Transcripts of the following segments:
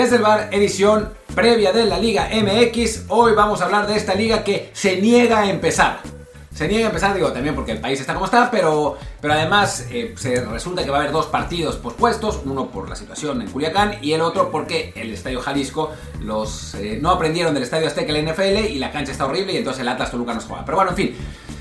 Desde el bar, edición previa de la Liga MX. Hoy vamos a hablar de esta liga que se niega a empezar. Se niega a empezar, digo, también porque el país está como está, pero, pero además eh, se resulta que va a haber dos partidos pospuestos, uno por la situación en Culiacán y el otro porque el Estadio Jalisco los eh, no aprendieron del Estadio Azteca la NFL y la cancha está horrible y entonces el Atlas Toluca nos juega. Pero bueno, en fin,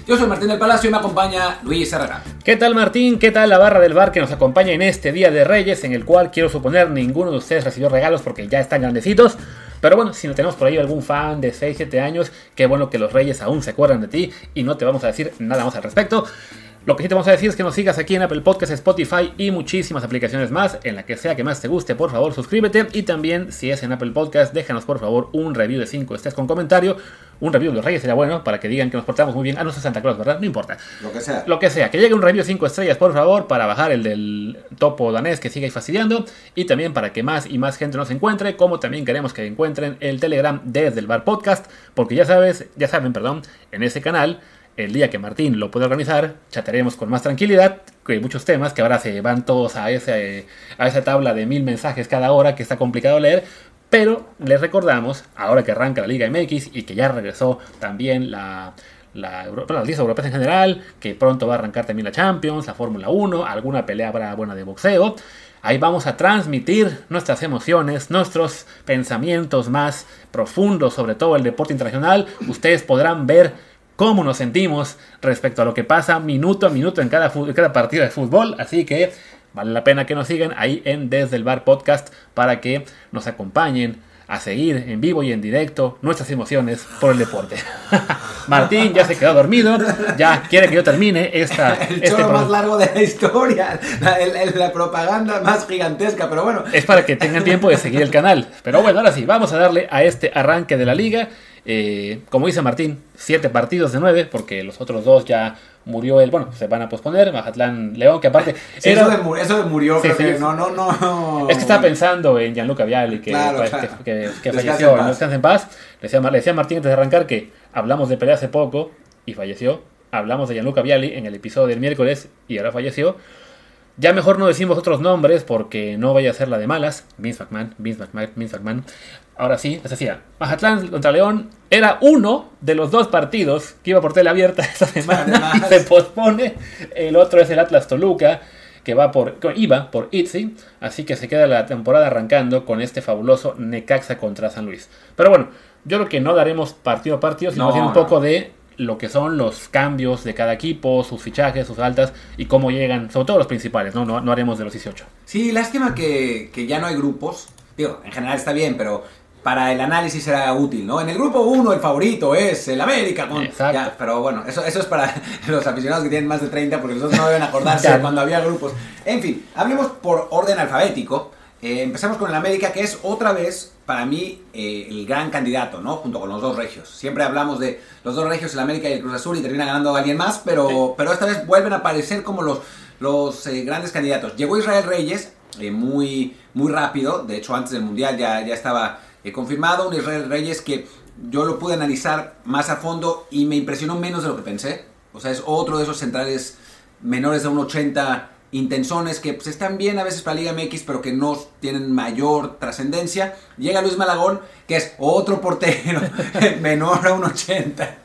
yo soy Martín del Palacio y me acompaña Luis Herrera. ¿Qué tal Martín? ¿Qué tal la barra del bar que nos acompaña en este Día de Reyes en el cual quiero suponer ninguno de ustedes recibió regalos porque ya están grandecitos? Pero bueno, si no tenemos por ahí algún fan de 6, 7 años, qué bueno que los Reyes aún se acuerdan de ti y no te vamos a decir nada más al respecto. Lo que sí te vamos a decir es que nos sigas aquí en Apple Podcasts, Spotify y muchísimas aplicaciones más. En la que sea que más te guste, por favor, suscríbete. Y también, si es en Apple Podcasts, déjanos por favor un review de 5 estés con comentario. Un review de los Reyes sería bueno para que digan que nos portamos muy bien. Ah, no sé Santa Claus, ¿verdad? No importa. Lo que sea. Lo que sea. Que llegue un review de 5 estrellas, por favor, para bajar el del topo danés que sigue ahí fastidiando. Y también para que más y más gente nos encuentre. Como también queremos que encuentren el Telegram desde el Bar Podcast. Porque ya sabes, ya saben, perdón, en ese canal el día que Martín lo pueda organizar, chataremos con más tranquilidad, que muchos temas que ahora se van todos a, ese, a esa tabla de mil mensajes cada hora que está complicado leer, pero les recordamos, ahora que arranca la Liga MX y que ya regresó también la, la, las listas europeas en general, que pronto va a arrancar también la Champions, la Fórmula 1, alguna pelea habrá buena de boxeo. Ahí vamos a transmitir nuestras emociones, nuestros pensamientos más profundos sobre todo el deporte internacional. Ustedes podrán ver cómo nos sentimos respecto a lo que pasa minuto a minuto en cada, cada partido de fútbol. Así que vale la pena que nos sigan ahí en Desde el Bar Podcast para que nos acompañen a seguir en vivo y en directo nuestras emociones por el deporte. Martín ya se quedó dormido, ya quiere que yo termine esta... El este más largo de la historia, la, propaganda más gigantesca, pero bueno. Es para que tengan tiempo de seguir el canal. Pero bueno, ahora sí, vamos a darle a este arranque de la liga. Eh, como dice Martín, siete partidos de nueve, porque los otros dos ya murió el. Bueno, se van a posponer. Mazatlán León, que aparte. eso, de, eso, de, murió, no, no, no. Es que estaba pensando en Gianluca Vialli, que, que, que, falleció. No descansa en paz. Le decía, le decía Martín antes de arrancar que hablamos de pelea hace poco y falleció. Hablamos de Gianluca Vialli en el episodio del miércoles y ahora falleció. Ya mejor no decimos otros nombres porque no vaya a ser la de malas. Vince McMahon, Vince McMahon, Vince McMahon. Ahora sí, les decía, Mazatlán contra León era uno de los dos partidos que iba por tele abierta esta semana y se pospone. El otro es el Atlas Toluca que va por, iba por Itzy, así que se queda la temporada arrancando con este fabuloso Necaxa contra San Luis. Pero bueno, yo creo que no daremos partido a partido, sino un poco de lo que son los cambios de cada equipo, sus fichajes, sus altas y cómo llegan, sobre todo los principales, no, no, haremos de los 18. Sí, lástima que, que ya no hay grupos. Digo, en general está bien, pero para el análisis era útil, ¿no? En el grupo 1 el favorito es el América. Exacto. pero bueno, eso, eso es para los aficionados que tienen más de 30 porque nosotros no deben acordarse cuando había grupos. En fin, hablemos por orden alfabético. Eh, empezamos con el América, que es otra vez, para mí, eh, el gran candidato, ¿no? Junto con los dos regios. Siempre hablamos de los dos regios, el América y el Cruz Azul, y termina ganando alguien más, pero, pero esta vez vuelven a aparecer como los, los eh, grandes candidatos. Llegó Israel Reyes muy, muy rápido, de hecho antes del Mundial ya, ya estaba confirmado, un Israel Reyes que yo lo pude analizar más a fondo y me impresionó menos de lo que pensé. O sea, es otro de esos centrales menores de un 80 intensones que pues, están bien a veces para Liga MX, pero que no tienen mayor trascendencia. Llega Luis Malagón, que es otro portero menor a un 80,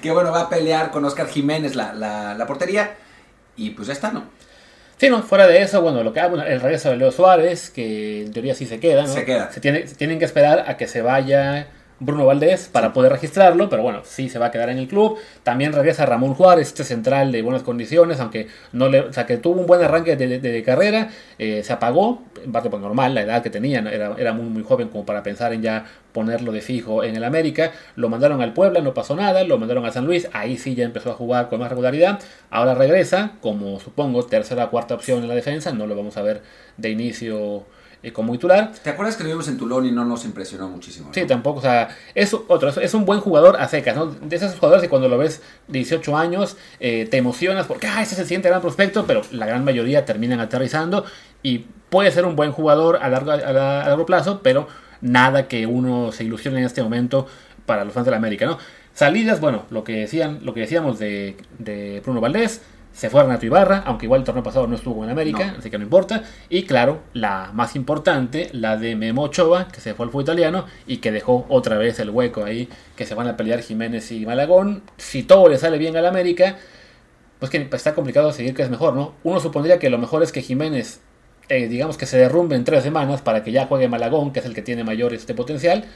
que bueno, va a pelear con Oscar Jiménez la, la, portería. Y pues ya está, ¿no? Sí, no, fuera de eso, bueno, lo que bueno, el regreso de Leo Suárez, que en teoría sí se queda, ¿no? Se queda. Se, tiene, se tienen que esperar a que se vaya Bruno Valdés para poder registrarlo, pero bueno, sí se va a quedar en el club. También regresa Ramón Juárez, este central de buenas condiciones, aunque no le, o sea, que tuvo un buen arranque de, carrera, eh, se apagó, en parte por normal, la edad que tenía, era, era muy, muy joven como para pensar en ya ponerlo de fijo en el América. Lo mandaron al Puebla, no pasó nada, lo mandaron a San Luis, ahí sí ya empezó a jugar con más regularidad. Ahora regresa, como supongo, tercera o cuarta opción en la defensa, no lo vamos a ver de inicio eh, como titular. ¿Te acuerdas que lo vimos en Tulón y no nos impresionó muchísimo? Sí, tampoco, o sea, es otro, es un buen jugador a secas, ¿no? De esos jugadores que cuando lo ves 18 años eh, te emocionas porque, ah, ese se siente gran prospecto, pero la gran mayoría terminan aterrizando y puede ser un buen jugador a largo, a, largo plazo, pero nada que uno se ilusione en este momento para los fans de la América, ¿no? Salidas, bueno, lo que decían, lo que decíamos de, de Bruno Valdés, se fue Renato Ibarra, aunque igual el torneo pasado no estuvo en América, así que no importa. Y claro, la más importante, la de Memo Ochoa, que se fue al fútbol italiano y que dejó otra vez el hueco ahí, que se van a pelear Jiménez y Malagón. Si todo le sale bien al América, pues que está complicado seguir que es mejor, ¿no? Uno supondría que lo mejor es que Jiménez, eh, digamos que se derrumbe en tres semanas para que ya juegue Malagón, que es el que tiene mayor este potencial.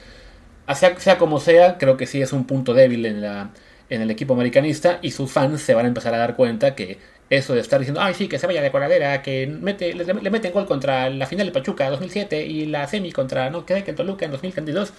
Sea, sea como sea, creo que sí es un punto débil en la en el equipo americanista y sus fans se van a empezar a dar cuenta que eso de estar diciendo, ay, sí, que se vaya de coladera, que mete, le, le, meten gol contra la final de Pachuca 2007 y la semi contra, no, que en Toluca en 2022,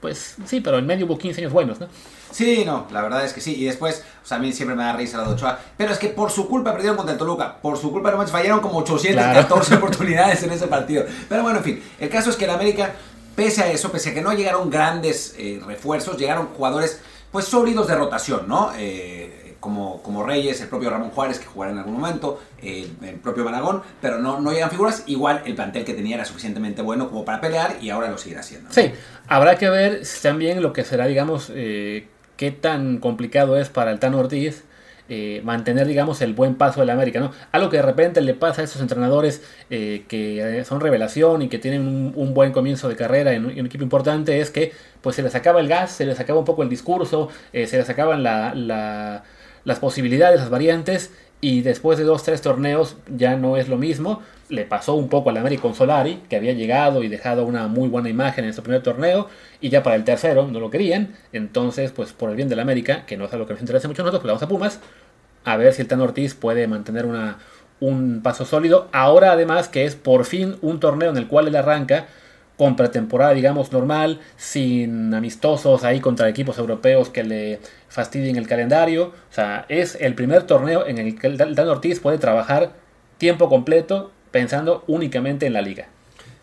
pues sí, pero en medio hubo 15 años buenos, ¿no? Sí, no, la verdad es que sí. Y después, o sea, a mí siempre me da risa la de Ochoa. Pero es que por su culpa perdieron contra el Toluca. Por su culpa no fallaron como 814 oportunidades en ese partido. Pero bueno, en fin. El caso es que el América, pese a eso, pese a que no llegaron grandes eh, refuerzos, llegaron jugadores pues sólidos de rotación, ¿no? Eh, como, como Reyes, el propio Ramón Juárez, que jugará en algún momento, el propio Managón, pero no, no llegan figuras. Igual el plantel que tenía era suficientemente bueno como para pelear y ahora lo seguirá haciendo. Sí, habrá que ver también lo que será, digamos, eh, qué tan complicado es para el Tano Ortiz eh, mantener, digamos, el buen paso del América, ¿no? Algo que de repente le pasa a esos entrenadores eh, que son revelación y que tienen un, buen comienzo de carrera en un, equipo importante es que, pues, se les acaba el gas, se les acaba un poco el discurso, eh, se les acaban las posibilidades, las variantes, y después de dos, tres torneos ya no es lo mismo. Le pasó un poco al América con Solari, que había llegado y dejado una muy buena imagen en su primer torneo, y ya para el tercero no lo querían. Entonces, pues por el bien del América, que no es algo que nos interese mucho a nosotros, pues vamos a Pumas, a ver si el Tan Ortiz puede mantener una, un paso sólido. Ahora además que es por fin un torneo en el cual él arranca con pretemporada, digamos, normal, sin amistosos ahí contra equipos europeos que le fastidien el calendario. O sea, es el primer torneo en el que el Dan Ortiz puede trabajar tiempo completo pensando únicamente en la liga.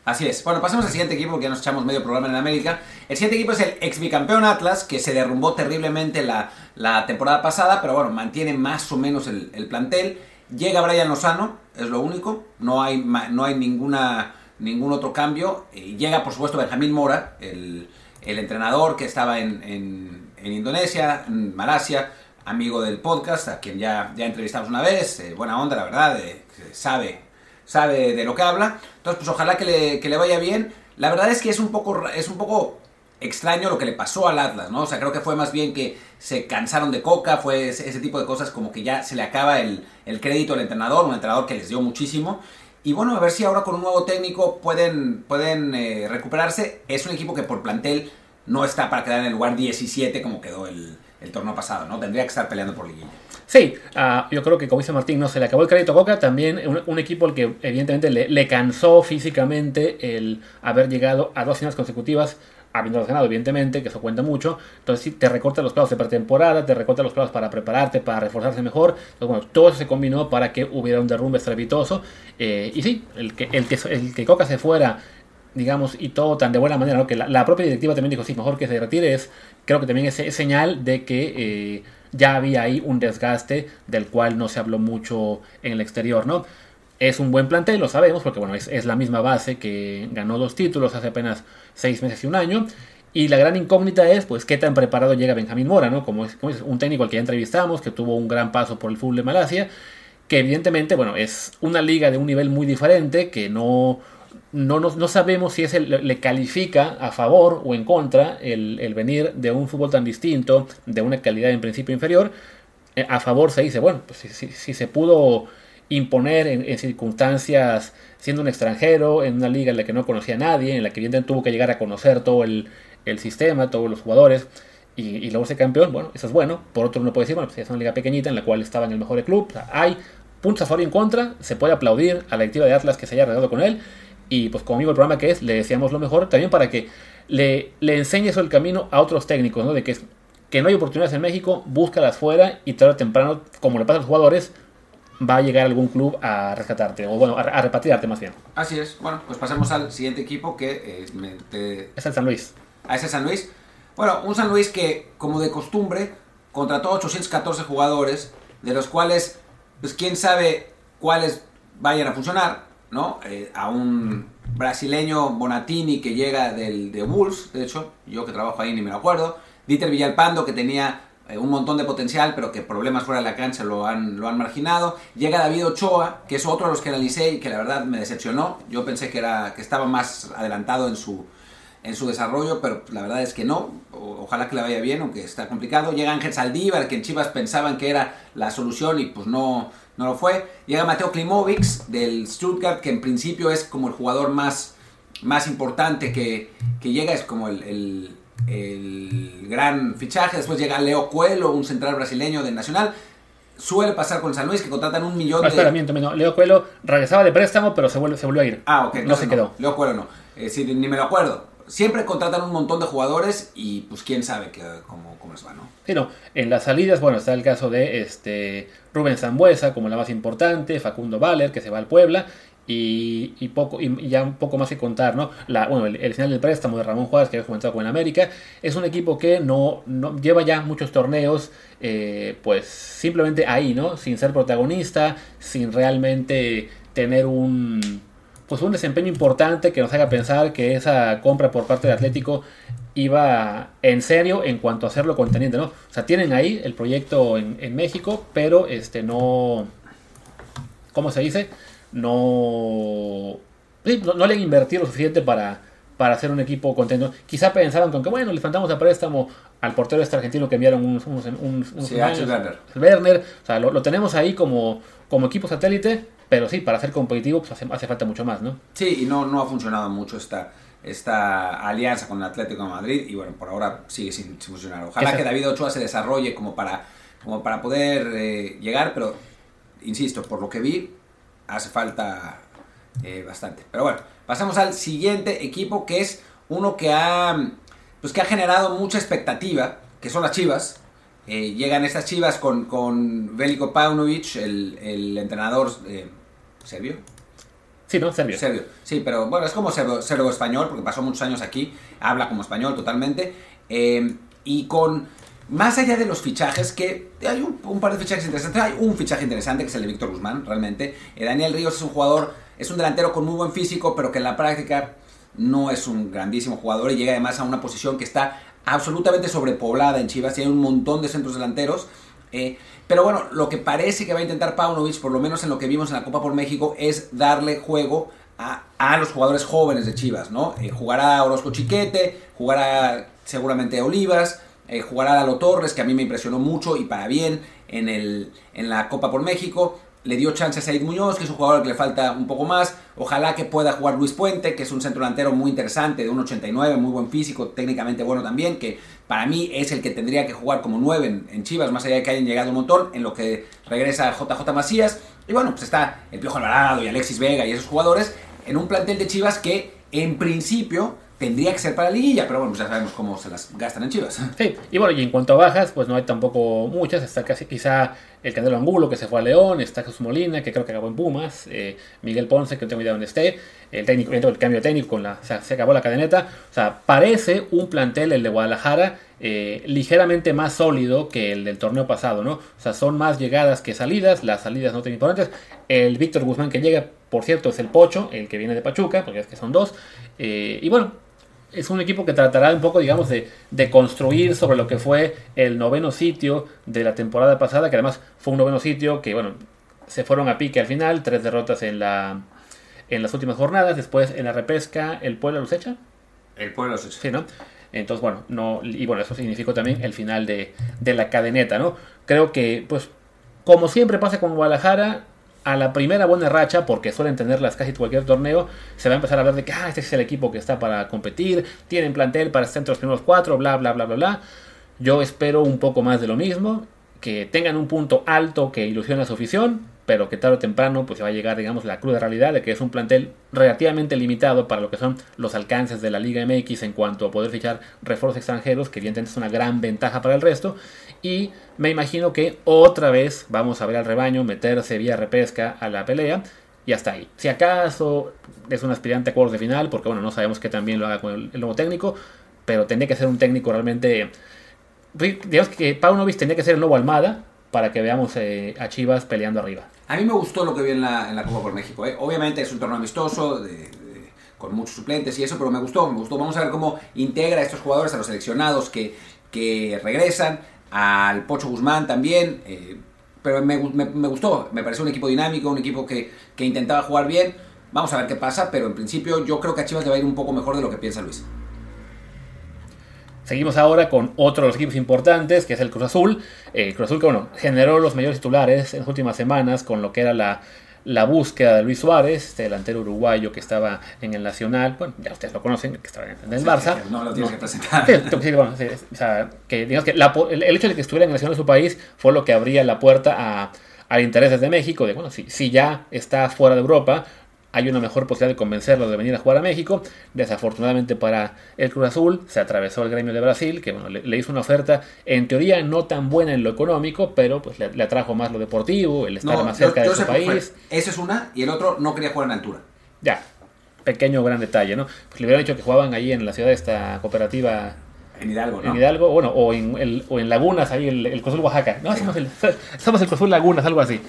Así es. Bueno, pasemos al siguiente equipo, porque ya nos echamos medio programa en América. El siguiente equipo es el ex bicampeón Atlas, que se derrumbó terriblemente la, la temporada pasada, pero bueno, mantiene más o menos el, plantel. Llega Brian Lozano, es lo único. No hay, no hay ninguna, ningún otro cambio. llega, por supuesto, Benjamín Mora, el, entrenador que estaba en, en, Indonesia, en Malasia, amigo del podcast, a quien ya, ya entrevistamos una vez. Eh, buena onda, la verdad, eh, sabe sabe de lo que habla. Entonces, pues ojalá que le, que le vaya bien. La verdad es que es un poco, es un poco extraño lo que le pasó al Atlas, ¿no? O sea, creo que fue más bien que se cansaron de Coca, fue ese, tipo de cosas como que ya se le acaba el, crédito al entrenador, un entrenador que les dio muchísimo. Y bueno, a ver si ahora con un nuevo técnico pueden, pueden eh, recuperarse. Es un equipo que por plantel no está para quedar en el lugar 17 como quedó el, el torneo pasado, ¿no? Tendría que estar peleando por liguilla. Sí, uh, yo creo que como dice Martín, no se le acabó el crédito a Coca, también un, equipo al que evidentemente le, cansó físicamente el haber llegado a dos finales consecutivas, habiendo ganado evidentemente, que eso cuenta mucho, entonces sí, te recorta los plazos de pretemporada, te recorta los plazos para prepararte, para reforzarse mejor, entonces bueno, todo eso se combinó para que hubiera un derrumbe estrepitoso, eh, y sí, el que, el, que, el que Coca se fuera digamos, y todo tan de buena manera, ¿no? que la, propia directiva también dijo, sí, mejor que se retire, es, creo que también es, señal de que eh, ya había ahí un desgaste del cual no se habló mucho en el exterior, ¿no? Es un buen plantel, lo sabemos, porque bueno, es, la misma base que ganó dos títulos hace apenas seis meses y un año. Y la gran incógnita es, pues, qué tan preparado llega Benjamín Mora, ¿no? Como es, como es un técnico al que ya entrevistamos, que tuvo un gran paso por el fútbol de Malasia, que evidentemente, bueno, es una liga de un nivel muy diferente, que no, no, no, sabemos si es le califica a favor o en contra el, venir de un fútbol tan distinto, de una calidad en principio inferior. Eh, a favor se dice, bueno, pues si, se pudo imponer en, circunstancias siendo un extranjero, en una liga en la que no conocía a nadie, en la que evidentemente tuvo que llegar a conocer todo el, sistema, todos los jugadores, y, luego ser campeón, bueno, eso es bueno. Por otro uno puede decir, bueno, pues es una liga pequeñita en la cual estaba en el mejor club, hay puntos a favor y en contra, se puede aplaudir a la directiva de Atlas que se haya arreglado con él, y pues como el programa que es, le deseamos lo mejor también para que le, le enseñe eso el camino a otros técnicos, ¿no? De que, que no hay oportunidades en México, búscalas fuera y tarde o temprano, como le pasa a los jugadores, va a llegar algún club a rescatarte, o bueno, a, repatriarte más bien. Así es. Bueno, pues pasemos al siguiente equipo que eh, es el San Luis. A ese San Luis. Bueno, un San Luis que, como de costumbre, contrató 814 jugadores, de los cuales, pues quién sabe cuáles vayan a funcionar. ¿no? Eh, a un brasileño Bonatini que llega del, de Bulls, de hecho, yo que trabajo ahí ni me lo acuerdo. Dieter Villalpando que tenía eh, un montón de potencial, pero que problemas fuera de la cancha lo han, lo han marginado. Llega David Ochoa, que es otro de los que analicé y que la verdad me decepcionó. Yo pensé que, que estaba más adelantado en su, en su desarrollo, pero la verdad es que no. ojalá que le vaya bien, aunque está complicado. Llega Ángel Saldívar, que en Chivas pensaban que era la solución y pues no, no lo fue. Llega Mateo Klimovic del Stuttgart, que en principio es como el jugador más, más importante que, que llega, es como el gran fichaje. Después llega Leo Cuelo, un central brasileño del Nacional. Suele pasar con San Luis que contratan un millón de. Espera, miento, Leo Cuelo regresaba de préstamo, pero se, vuelve, se volvió a ir. Ah, ok. No se quedó. Leo Cuelo no. Eh, ni me lo acuerdo. Siempre contratan un montón de jugadores y pues quién sabe que, cómo, cómo les va, ¿no? Sí, no. En las salidas, bueno, está el caso de este Rubén Zambuesa como la más importante, Facundo Valer, que se va al Puebla, y, poco, y ya un poco más que contar, ¿no? La, bueno, el, final del préstamo de Ramón Juárez que había comentado con América es un equipo que no, no lleva ya muchos torneos, eh, pues simplemente ahí, ¿no? Sin ser protagonista, sin realmente tener un pues un desempeño importante que nos haga pensar que esa compra por parte de Atlético iba en serio en cuanto a hacerlo conteniente, ¿no? O sea, tienen ahí el proyecto en, en México, pero este no, ¿cómo se dice? No, no, le han invertido lo suficiente para, para hacer un equipo contento. Quizá pensaban con que, bueno, le faltamos a préstamo al portero este argentino que enviaron unos, unos, unos, Werner. Werner. O sea, lo, tenemos ahí como, como equipo satélite, pero sí, para ser competitivo pues hace, falta mucho más, ¿no? Sí, y no, no ha funcionado mucho esta, esta alianza con el Atlético de Madrid y bueno, por ahora sigue sin, funcionar. Ojalá que David Ochoa se desarrolle como para, como para poder eh, llegar, pero insisto, por lo que vi, hace falta eh, bastante. Pero bueno, pasamos al siguiente equipo que es uno que ha, pues que ha generado mucha expectativa, que son las Chivas. Eh, llegan estas Chivas con, con Veliko Paunovic, el, entrenador eh, serbio. Sí, ¿no? Serbio. Serbio. Sí, pero bueno, es como serbo, español, porque pasó muchos años aquí, habla como español totalmente. y con más allá de los fichajes, que hay un, par de fichajes interesantes, hay un fichaje interesante que es el de Víctor Guzmán, realmente. Eh, Daniel Ríos es un jugador, es un delantero con muy buen físico, pero que en la práctica no es un grandísimo jugador y llega además a una posición que está absolutamente sobrepoblada en Chivas y hay un montón de centros delanteros. Eh, pero bueno, lo que parece que va a intentar Paunovic, por lo menos en lo que vimos en la Copa por México, es darle juego a, los jugadores jóvenes de Chivas, ¿no? Eh, jugará Orozco Chiquete, jugará seguramente Olivas, eh, jugará Lalo Torres, que a mí me impresionó mucho y para bien en, el, en la Copa por México. Le dio chance a Said Muñoz, que es un jugador que le falta un poco más. Ojalá que pueda jugar Luis Puente, que es un centro delantero muy interesante, de 1.89, muy buen físico, técnicamente bueno también, que para mí es el que tendría que jugar como 9 en, Chivas, más allá de que hayan llegado un montón, en lo que regresa JJ Macías. Y bueno, pues está el Piojo Alvarado y Alexis Vega y esos jugadores en un plantel de Chivas que en principio tendría que ser para la liguilla, pero bueno, ya sabemos cómo se las gastan en Chivas. Sí, y bueno, y en cuanto a bajas, pues no hay tampoco muchas. Está casi quizá el Candelo Angulo, que se fue a León, está Jesús Molina, que creo que acabó en Pumas, eh, Miguel Ponce, que no tengo idea dónde esté, el técnico, el cambio técnico, con la, se, acabó la cadeneta. O sea, parece un plantel, el de Guadalajara, eh, ligeramente más sólido que el del torneo pasado, ¿no? O sea, son más llegadas que salidas, las salidas no tan importantes. El Víctor Guzmán que llega, por cierto, es el Pocho, el que viene de Pachuca, porque es que son dos. Eh, y bueno, es un equipo que tratará un poco, digamos, de, construir sobre lo que fue el noveno sitio de la temporada pasada, que además fue un noveno sitio que, bueno, se fueron a pique al final, tres derrotas en, la, en las últimas jornadas, después en la repesca, ¿el pueblo los echa? El pueblo los echa. Sí, ¿no? Entonces, bueno, no, y bueno, eso significó también el final de, de la cadeneta, ¿no? Creo que, pues, como siempre pasa con Guadalajara, a la primera buena racha, porque suelen tenerlas casi cualquier torneo, se va a empezar a hablar de que ah, este es el equipo que está para competir, tienen plantel para estar entre los primeros cuatro, bla, bla, bla, bla, bla. Yo espero un poco más de lo mismo, que tengan un punto alto que ilusione a su afición, pero que tarde o temprano pues se va a llegar, digamos, la cruda realidad de que es un plantel relativamente limitado para lo que son los alcances de la Liga MX en cuanto a poder fichar refuerzos extranjeros, que evidentemente es una gran ventaja para el resto, y me imagino que otra vez vamos a ver al rebaño meterse vía repesca a la pelea, y hasta ahí. Si acaso es un aspirante a cuartos de final, porque bueno, no sabemos que también lo haga con el, nuevo técnico, pero tendría que ser un técnico realmente... Digamos que Paunovic tendría que ser el nuevo Almada, para que veamos eh, a Chivas peleando arriba. A mí me gustó lo que vi en la, Copa por México. ¿eh? Obviamente es un torneo amistoso, con muchos suplentes y eso, pero me gustó, me gustó. Vamos a ver cómo integra a estos jugadores, a los seleccionados que, que regresan. al Pocho Guzmán también, eh, pero me, gustó, me pareció un equipo dinámico, un equipo que, que intentaba jugar bien. Vamos a ver qué pasa, pero en principio yo creo que a Chivas le va a ir un poco mejor de lo que piensa Luis. Seguimos ahora con otro de los equipos importantes, que es el Cruz Azul. El Cruz Azul que bueno, generó los mayores titulares en las últimas semanas con lo que era la, la búsqueda de Luis Suárez, este delantero uruguayo que estaba en el Nacional, bueno, ya ustedes lo conocen, que estaba en el Barça. no lo tienes que presentar. el, hecho de que estuviera en el Nacional de su país fue lo que abría la puerta a, a intereses de México, de bueno, si, si ya está fuera de Europa, hay una mejor posibilidad de convencerlo de venir a jugar a México. Desafortunadamente para el Cruz Azul se atravesó el gremio de Brasil, que bueno, le, hizo una oferta en teoría no tan buena en lo económico, pero pues le, atrajo más lo deportivo, el estar más cerca de su país. Esa es una, y el otro no quería jugar en altura. Ya, pequeño gran detalle, ¿no? Pues le hubieran dicho que jugaban ahí en la ciudad de esta cooperativa en Hidalgo, ¿no? En Hidalgo, bueno, o en, el, o en Lagunas, ahí el, el Cruz Oaxaca. No, somos el, somos el Cruz Azul Lagunas, algo así.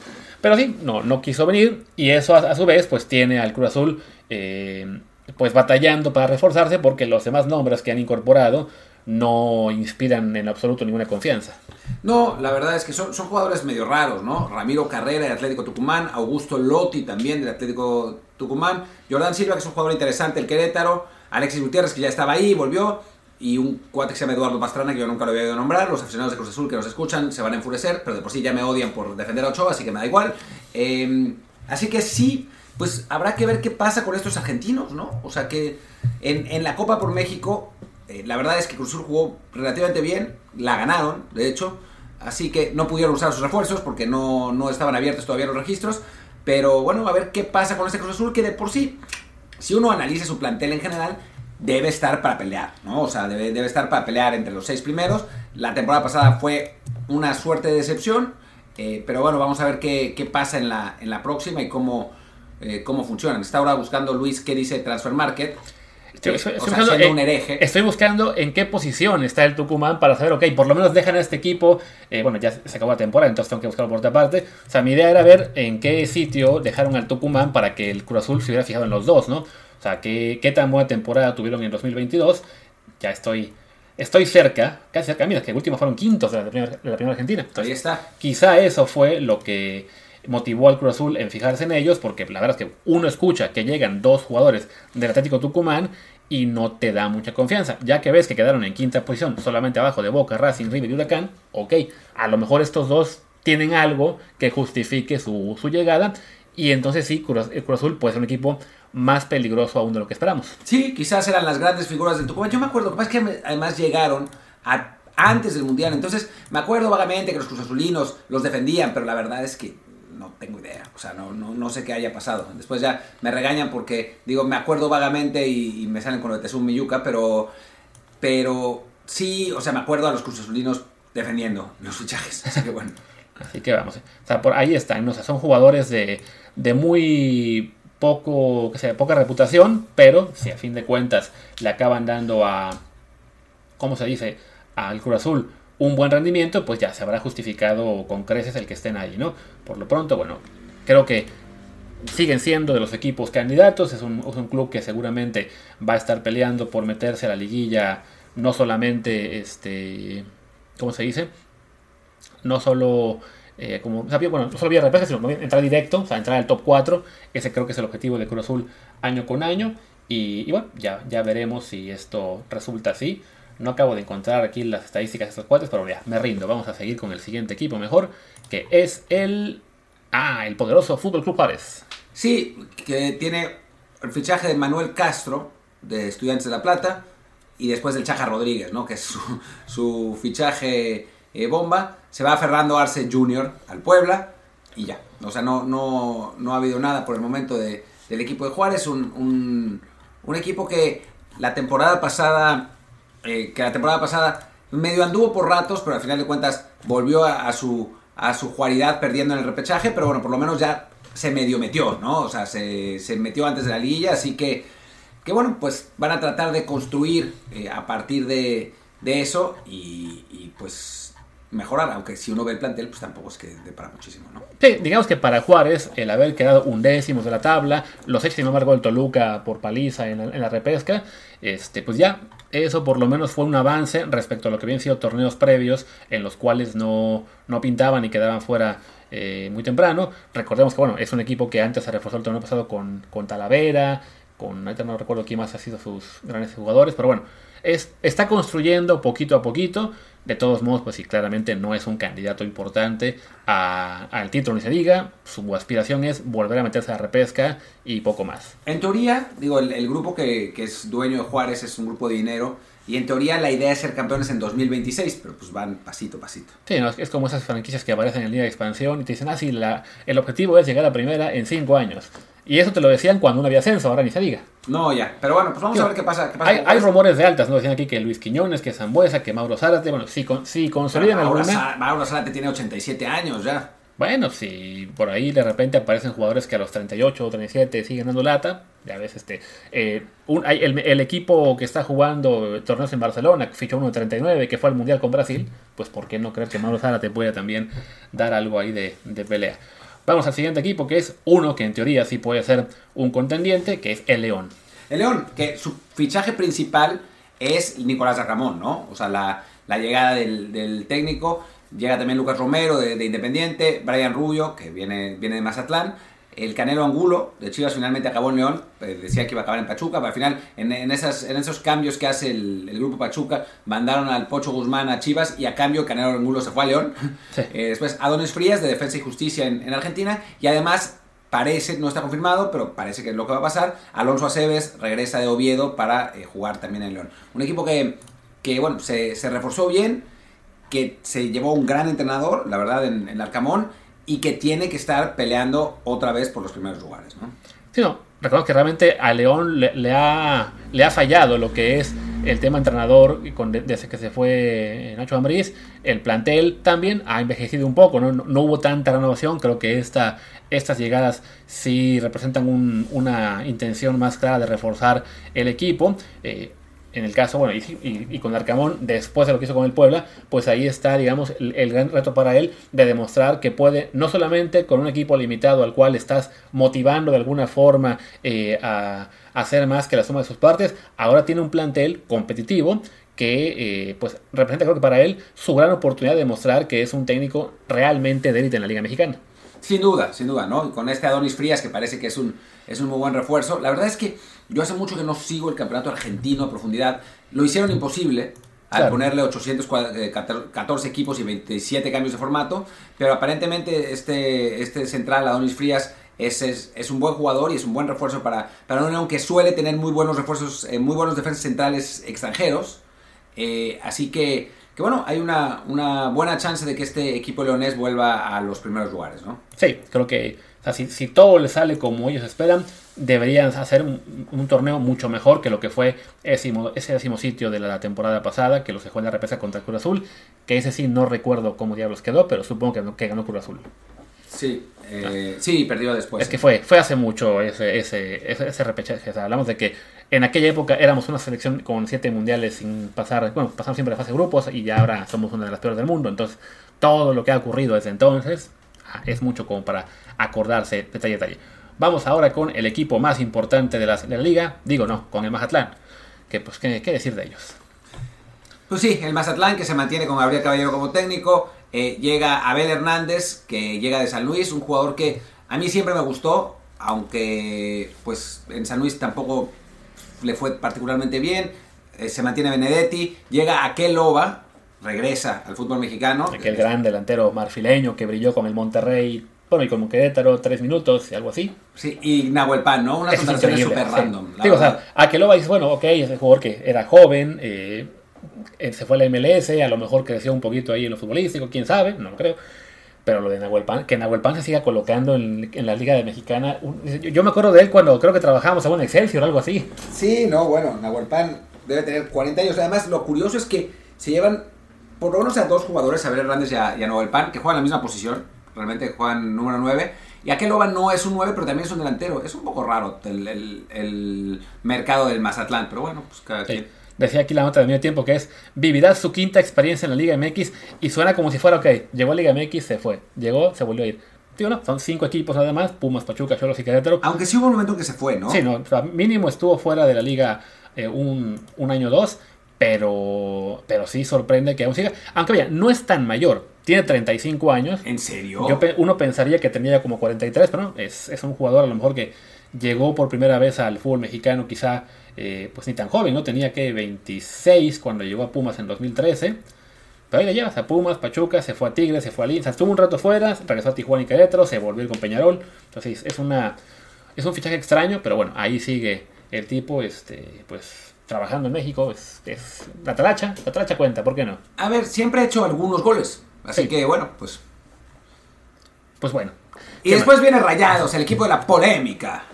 Pero sí, no, no quiso venir y eso a, su vez pues tiene al Cruz Azul eh, pues batallando para reforzarse porque los demás nombres que han incorporado no inspiran en absoluto ninguna confianza. No, la verdad es que son, son jugadores medio raros, ¿no? Ramiro Carrera de Atlético Tucumán, Augusto Lotti también del Atlético Tucumán, Jordan Silva que es un jugador interesante, el Querétaro, Alexis Gutiérrez que ya estaba ahí, volvió, y un cuate que se llama Eduardo Pastrana, que yo nunca lo había oído nombrar. Los aficionados de Cruz Azul que nos escuchan se van a enfurecer, pero de por sí ya me odian por defender a Ochoa, así que me da igual. Em, así que sí, pues habrá que ver qué pasa con estos argentinos, ¿no? O sea que en, la Copa por México, eh, la verdad es que Cruz Azul jugó relativamente bien, la ganaron, de hecho, así que no pudieron usar sus refuerzos porque no, no estaban abiertos todavía los registros. Pero bueno, a ver qué pasa con este Cruz Azul que de por sí, si uno analiza su plantel en general, debe estar para pelear, ¿no? O sea, debe, debe estar para pelear entre los seis primeros. La temporada pasada fue una suerte de decepción, eh, pero bueno, vamos a ver qué, qué, pasa en la, en la próxima y cómo, eh, cómo funcionan. Está ahora buscando Luis qué dice Transfer Market. Estoy, buscando, en, un hereje. estoy buscando en qué posición está el Tucumán para saber, ok, por lo menos dejan a este equipo. Eh, bueno, ya se acabó la temporada, entonces tengo que buscarlo por otra parte. O sea, mi idea era ver en qué sitio dejaron al Tucumán para que el Cruz Azul se hubiera fijado en los dos, ¿no? O sea, ¿qué, qué tan buena temporada tuvieron en 2022? Ya estoy estoy cerca, casi cerca. Mira, que el último fueron quintos de la primera, de la primera Argentina. Ahí está. Quizá eso fue lo que motivó al Cruz Azul en fijarse en ellos, porque la verdad es que uno escucha que llegan dos jugadores del Atlético Tucumán y no te da mucha confianza. Ya que ves que quedaron en quinta posición, solamente abajo de Boca, Racing, River y Huracán, ok, a lo mejor estos dos tienen algo que justifique su, su llegada. Y entonces sí, el Cruz Azul puede ser un equipo más peligroso aún de lo que esperamos. Sí, quizás eran las grandes figuras del Tucumán. Yo me acuerdo, que que además llegaron antes del Mundial, entonces me acuerdo vagamente que los cruzazulinos los defendían, pero la verdad es que no tengo idea, o sea, no, no, sé qué haya pasado. Después ya me regañan porque, digo, me acuerdo vagamente y, me salen con lo de Tesum Miyuka, pero, pero sí, o sea, me acuerdo a los cruzazulinos defendiendo los fichajes, así que bueno. Así que vamos, o sea, por ahí están, ¿no? o sea, son jugadores de, de muy poco, que sea, poca reputación, pero si a fin de cuentas le acaban dando a, ¿cómo se dice?, al Cruz Azul un buen rendimiento, pues ya se habrá justificado con creces el que estén ahí, ¿no? Por lo pronto, bueno, creo que siguen siendo de los equipos candidatos, es un, es un club que seguramente va a estar peleando por meterse a la liguilla, no solamente, este, ¿cómo se dice? No solo eh, como, bueno, no solo vía repechaje, sino entrar directo, o sea, entrar al top 4. Ese creo que es el objetivo de Cruz Azul año con año. Y, bueno, ya, ya veremos si esto resulta así. No acabo de encontrar aquí las estadísticas de estos cuates, pero ya, me rindo. Vamos a seguir con el siguiente equipo mejor, que es el. Ah, el poderoso Fútbol Club Juárez. Sí, que tiene el fichaje de Manuel Castro, de Estudiantes de La Plata, y después del Chaja Rodríguez, ¿no? Que es su, su fichaje eh, bomba. Se va Fernando Arce Jr. al Puebla y ya. O sea, no, no, no ha habido nada por el momento de, del equipo de Juárez. Un, un, equipo que la temporada pasada, eh, que la temporada pasada medio anduvo por ratos, pero al final de cuentas volvió a, su, a su Juaridad perdiendo en el repechaje, pero bueno, por lo menos ya se medio metió, ¿no? O sea, se, se metió antes de la liguilla, así que, que bueno, pues van a tratar de construir eh, a partir de, de eso y, y pues mejorar, aunque si uno ve el plantel, pues tampoco es que de para muchísimo, ¿no? Sí, digamos que para Juárez, el haber quedado undécimos de la tabla, los hechos, sin embargo, el Toluca por paliza en la, en la, repesca, este, pues ya, eso por lo menos fue un avance respecto a lo que habían sido torneos previos en los cuales no, no pintaban y quedaban fuera eh, muy temprano. Recordemos que, bueno, es un equipo que antes se reforzó el torneo pasado con, con Talavera, con, no recuerdo quién más ha sido sus grandes jugadores, pero bueno, es, está construyendo poquito a poquito. De todos modos, pues sí, claramente no es un candidato importante al título ni se diga. Su aspiración es volver a meterse a la repesca y poco más. En teoría, digo, el, el grupo que, que, es dueño de Juárez es un grupo de dinero. Y en teoría la idea es ser campeones en 2026, pero pues van pasito a pasito. Sí, no, es como esas franquicias que aparecen en Liga de Expansión y te dicen, ah, sí, la, el objetivo es llegar a primera en 5 años. Y eso te lo decían cuando no había ascenso, ahora ni se diga. No, ya. Pero bueno, pues vamos Yo, a ver qué pasa. Qué pasa hay, hay, rumores de altas, ¿no? Decían aquí que Luis Quiñones, que Zambuesa, que Mauro Zárate. Bueno, si, si consolidan Mauro, alguna... Mauro Zárate tiene 87 años ya. Bueno, si por ahí de repente aparecen jugadores que a los 38 o 37 siguen dando lata, ya ves, este, eh, un, el, el, equipo que está jugando torneos en Barcelona, fichó uno de 39, que fue al Mundial con Brasil, pues ¿por qué no creer que Mauro Zárate pueda también dar algo ahí de, de pelea? Vamos al siguiente equipo, que es uno que en teoría sí puede ser un contendiente, que es el León. El León, que su fichaje principal es Nicolás Ramón, ¿no? O sea, la, la llegada del, técnico. Llega también Lucas Romero de, de, Independiente, Brian Rubio, que viene, viene de Mazatlán. El Canelo Angulo de Chivas finalmente acabó en León, eh, decía que iba a acabar en Pachuca, pero al final en, en, esas, en esos cambios que hace el, el, grupo Pachuca, mandaron al Pocho Guzmán a Chivas y a cambio Canelo Angulo se fue a León. Sí. Eh, después Adonis Frías de Defensa y Justicia en, en Argentina y además parece, no está confirmado, pero parece que es lo que va a pasar. Alonso Aceves regresa de Oviedo para eh, jugar también en León. Un equipo que, que bueno, se, se, reforzó bien, que se llevó un gran entrenador, la verdad, en, en Arcamón, y que tiene que estar peleando otra vez por los primeros lugares. ¿no? Sí, no, recuerdo que realmente a León le, le, ha, le ha fallado lo que es el tema entrenador con, desde que se fue Nacho Ambriz, el plantel también ha envejecido un poco, no, no, no hubo tanta renovación, creo que esta, estas llegadas sí representan un, una intención más clara de reforzar el equipo. Eh, en el caso, bueno, y, y, y, con Arcamón, después de lo que hizo con el Puebla, pues ahí está, digamos, el, gran reto para él de demostrar que puede, no solamente con un equipo limitado al cual estás motivando de alguna forma eh, a, a, hacer más que la suma de sus partes, ahora tiene un plantel competitivo que eh, pues representa creo que para él su gran oportunidad de demostrar que es un técnico realmente de élite en la Liga Mexicana. Sin duda, sin duda, ¿no? Con este Adonis Frías que parece que es un, es un muy buen refuerzo. La verdad es que yo hace mucho que no sigo el campeonato argentino a profundidad. Lo hicieron imposible al claro. ponerle 814 equipos y 27 cambios de formato, pero aparentemente este, este central, Adonis Frías, es, es, es, un buen jugador y es un buen refuerzo para, para un León que suele tener muy buenos refuerzos, eh, muy buenos defensas centrales extranjeros. Eh, así que, que, bueno, hay una, una, buena chance de que este equipo leonés vuelva a los primeros lugares, ¿no? Sí, creo que sea, si, si, todo le sale como ellos esperan, deberían hacer un, un, torneo mucho mejor que lo que fue ese, ese décimo sitio de la temporada pasada, que los dejó en la repesa contra Cruz Azul, que ese sí no recuerdo cómo diablos quedó, pero supongo que, que ganó Cruz Azul. Sí, eh, ah. sí, perdió después. Es que fue, fue hace mucho ese, ese, ese, ese repechaje. O sea, hablamos de que en aquella época éramos una selección con siete mundiales sin pasar, bueno, pasamos siempre la fase de grupos y ya ahora somos una de las peores del mundo. Entonces, todo lo que ha ocurrido desde entonces ah, es mucho como para acordarse detalle a detalle. Vamos ahora con el equipo más importante de la, de la liga, digo no, con el Mazatlán. Que pues, ¿qué, ¿qué, decir de ellos? Pues sí, el Mazatlán que se mantiene con Gabriel Caballero como técnico. Eh, llega Abel Hernández, que llega de San Luis, un jugador que a mí siempre me gustó, aunque pues en San Luis tampoco le fue particularmente bien. Eh, se mantiene Benedetti, llega Aquel Loba, regresa al fútbol mexicano. Aquel gran delantero marfileño que brilló con el Monterrey bueno, y como Querétaro, tres minutos y algo así. Sí, y Nahuel Pan, ¿no? Unas contrataciones súper sí. random. Digo, o sea, Akeloba dice, bueno, ok, es el jugador que era joven, eh, se fue a la MLS, a lo mejor creció un poquito ahí en lo futbolístico, quién sabe, no lo creo. Pero lo de Nahuel Pan, que Nahuel Pan se siga colocando en, en la Liga de Mexicana. Yo, yo, me acuerdo de él cuando creo que trabajábamos en un Excelsior o algo así. Sí, no, bueno, Nahuel Pan debe tener 40 años. Además, lo curioso es que se llevan por lo menos a dos jugadores, a Abel Hernández y a, y a Nahuel Pan, que juegan la misma posición realmente juegan número 9. Y aquel Loba no es un 9, pero también es un delantero. Es un poco raro el, el, el mercado del Mazatlán, pero bueno, pues cada sí. quien. decía aquí la nota de medio tiempo que es vivirá su quinta experiencia en la Liga MX y suena como si fuera, ok, llegó a Liga MX, se fue, llegó, se volvió a ir. Tío, no, son cinco equipos además, Pumas, Pachuca, Cholos y Querétaro. Aunque sí hubo un momento que se fue, ¿no? Sí, no, mínimo estuvo fuera de la liga eh, un, un año o dos, pero, pero sí sorprende que aún siga. Aunque vaya, no es tan mayor, tiene 35 años. ¿En serio? uno pensaría que tenía como 43, pero no, es, es un jugador a lo mejor que llegó por primera vez al fútbol mexicano, quizá eh, pues ni tan joven, ¿no? Tenía que 26 cuando llegó a Pumas en 2013. Pero ahí le llevas a Pumas, Pachuca, se fue a Tigres, se fue a Linza, estuvo un rato fuera, regresó a Tijuana y Querétaro, se volvió con Peñarol. Entonces es una es un fichaje extraño, pero bueno, ahí sigue el tipo, este, pues trabajando en México, es, la talacha, la talacha cuenta, ¿por qué no? A ver, siempre ha hecho algunos goles, así que bueno, pues... Pues bueno. Y después viene Rayados, el equipo de la polémica.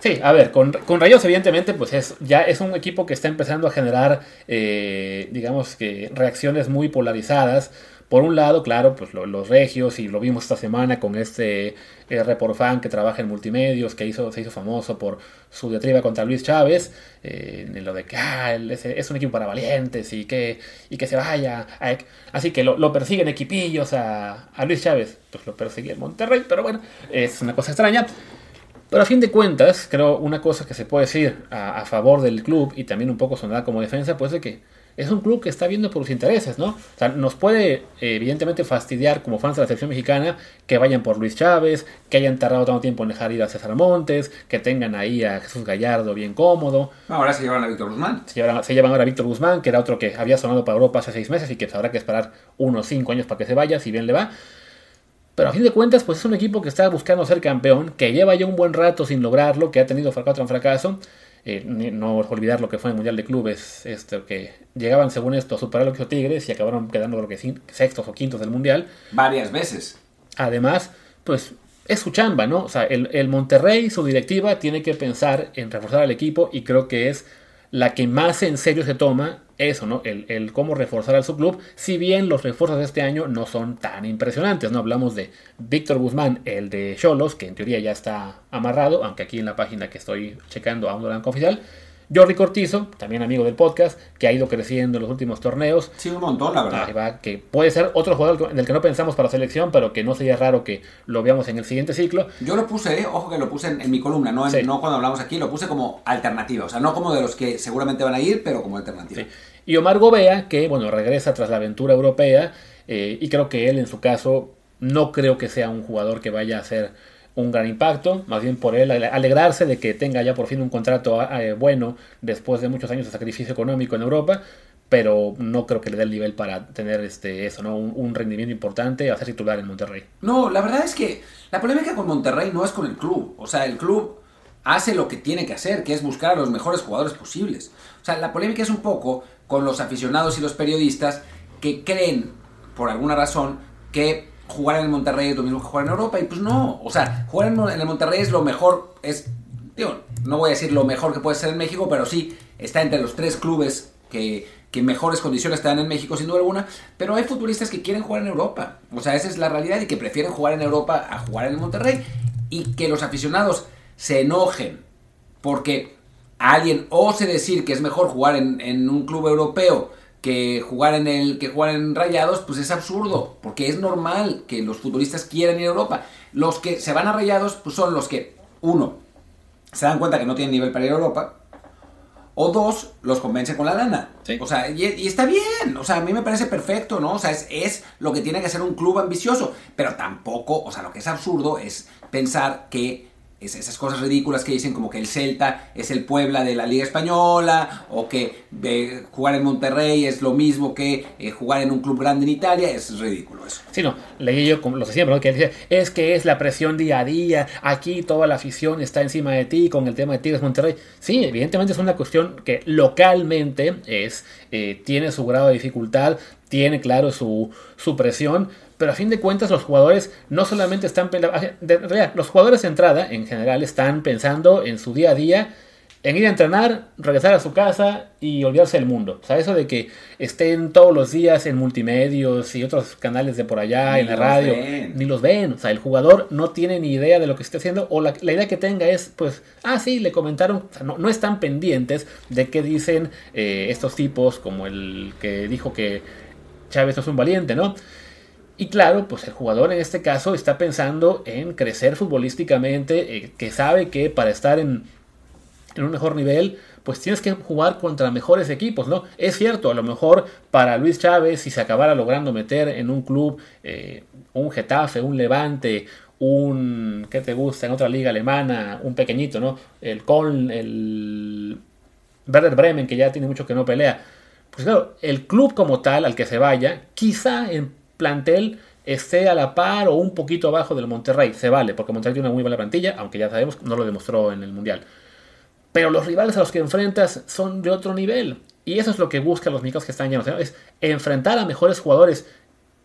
Sí, a ver, con, con, Rayos evidentemente pues es, ya es un equipo que está empezando a generar, eh, digamos que, reacciones muy polarizadas. Por un lado, claro, pues los regios, y lo vimos esta semana con este eh, Reporfan que trabaja en multimedios, que hizo, se hizo famoso por su diatriba contra Luis Chávez, eh, en lo de que ah, es, un equipo para valientes y que, y que se vaya. así que lo, persiguen equipillos a, a Luis Chávez, pues lo persigue el Monterrey, pero bueno, es una cosa extraña. Pero a fin de cuentas, creo una cosa que se puede decir a, favor del club y también un poco sonar como defensa, pues de que es un club que está viendo por sus intereses, ¿no? O sea, nos puede evidentemente fastidiar como fans de la selección mexicana que vayan por Luis Chávez, que hayan tardado tanto tiempo en dejar ir a César Montes, que tengan ahí a Jesús Gallardo bien cómodo. Ahora se llevan a Víctor Guzmán. Se llevan, se llevan ahora a Víctor Guzmán, que era otro que había sonado para Europa hace seis meses y que habrá que esperar unos cinco años para que se vaya, si bien le va. Pero a fin de cuentas, pues es un equipo que está buscando ser campeón, que lleva ya un buen rato sin lograrlo, que ha tenido fracaso en fracaso. Eh, no olvidar lo que fue el Mundial de Clubes, este, que llegaban según esto a superar lo que hizo Tigres y acabaron quedando lo que sextos o quintos del Mundial. Varias veces. Además, pues es su chamba, ¿no? O sea, el, el Monterrey, su directiva, tiene que pensar en reforzar al equipo y creo que es la que más en serio se toma eso, ¿no? El, cómo reforzar al subclub, si bien los refuerzos de este año no son tan impresionantes, ¿no? Hablamos de Víctor Guzmán, el de Cholos, que en teoría ya está amarrado, aunque aquí en la página que estoy checando aún no han oficial. Jordi Cortizo, también amigo del podcast, que ha ido creciendo en los últimos torneos. Sí, un montón, la verdad. que puede ser otro jugador del que no pensamos para selección, pero que no sería raro que lo veamos en el siguiente ciclo. Yo lo puse, eh, ojo que lo puse en, mi columna, no, no cuando hablamos aquí, lo puse como alternativa. O sea, no como de los que seguramente van a ir, pero como alternativa. Y Omar Gobea, que bueno, regresa tras la aventura europea, eh, y creo que él en su caso no creo que sea un jugador que vaya a ser un gran impacto, más bien por él alegrarse de que tenga ya por fin un contrato eh, bueno después de muchos años de sacrificio económico en Europa, pero no creo que le dé el nivel para tener este eso, ¿no? Un, rendimiento importante a ser titular en Monterrey. No, la verdad es que la polémica con Monterrey no es con el club, o sea, el club hace lo que tiene que hacer, que es buscar a los mejores jugadores posibles. O sea, la polémica es un poco con los aficionados y los periodistas que creen, por alguna razón, que jugar en el Monterrey es lo mismo que jugar en Europa. Y pues no, o sea, jugar en el Monterrey es lo mejor, es, digo, no voy a decir lo mejor que puede ser en México, pero sí está entre los tres clubes que, que mejores condiciones dan en México, sin duda alguna. Pero hay futbolistas que quieren jugar en Europa. O sea, esa es la realidad y que prefieren jugar en Europa a jugar en el Monterrey. Y que los aficionados se enojen porque alguien ose decir que es mejor jugar en, en un club europeo que jugar en el que jugar en Rayados, pues es absurdo, porque es normal que los futbolistas quieran ir a Europa. Los que se van a Rayados, pues son los que, uno, se dan cuenta que no tienen nivel para ir a Europa, o dos, los convence con la lana. O sea, y, está bien, o sea, a mí me parece perfecto, ¿no? O sea, es, es lo que tiene que ser un club ambicioso, pero tampoco, o sea, lo que es absurdo es pensar que esas cosas ridículas que dicen como que el Celta es el Puebla de la Liga Española o que eh, jugar en Monterrey es lo mismo que eh, jugar en un club grande en Italia, es ridículo eso. Sí, no, leí yo como lo siempre, ¿no? que decía, es que es la presión día a día, aquí toda la afición está encima de ti con el tema de Tigres Monterrey. Sí, evidentemente es una cuestión que localmente es, eh, tiene su grado de dificultad, tiene claro su, su presión, pero a fin de cuentas los jugadores no solamente están... Los jugadores de entrada en general están pensando en su día a día en ir a entrenar, regresar a su casa y olvidarse del mundo. O sea, eso de que estén todos los días en multimedios y otros canales de por allá, en la radio, ni los ven. O sea, el jugador no tiene ni idea de lo que esté haciendo o la, idea que tenga es, pues, ah, sí, le comentaron. O sea, no, no, están pendientes de qué dicen eh, estos tipos, como el que dijo que Chávez es un valiente, ¿no? Y claro, pues el jugador en este caso está pensando en crecer futbolísticamente, eh, que sabe que para estar en en un mejor nivel, pues tienes que jugar contra mejores equipos, ¿no? Es cierto, a lo mejor para Luis Chávez, si se acabara logrando meter en un club, eh, un Getafe, un Levante, un, ¿qué te gusta? En otra liga alemana, un pequeñito, ¿no? El Köln, el Werder Bremen, que ya tiene mucho que no pelea. Pues claro, el club como tal al que se vaya, quizá en plantel esté a la par o un poquito abajo del Monterrey. Se vale, porque Monterrey tiene una muy buena plantilla, aunque ya sabemos, no lo demostró en el Mundial. Pero los rivales a los que enfrentas son de otro nivel. Y eso es lo que buscan los mexicanos que están llenos. Es enfrentar a mejores jugadores.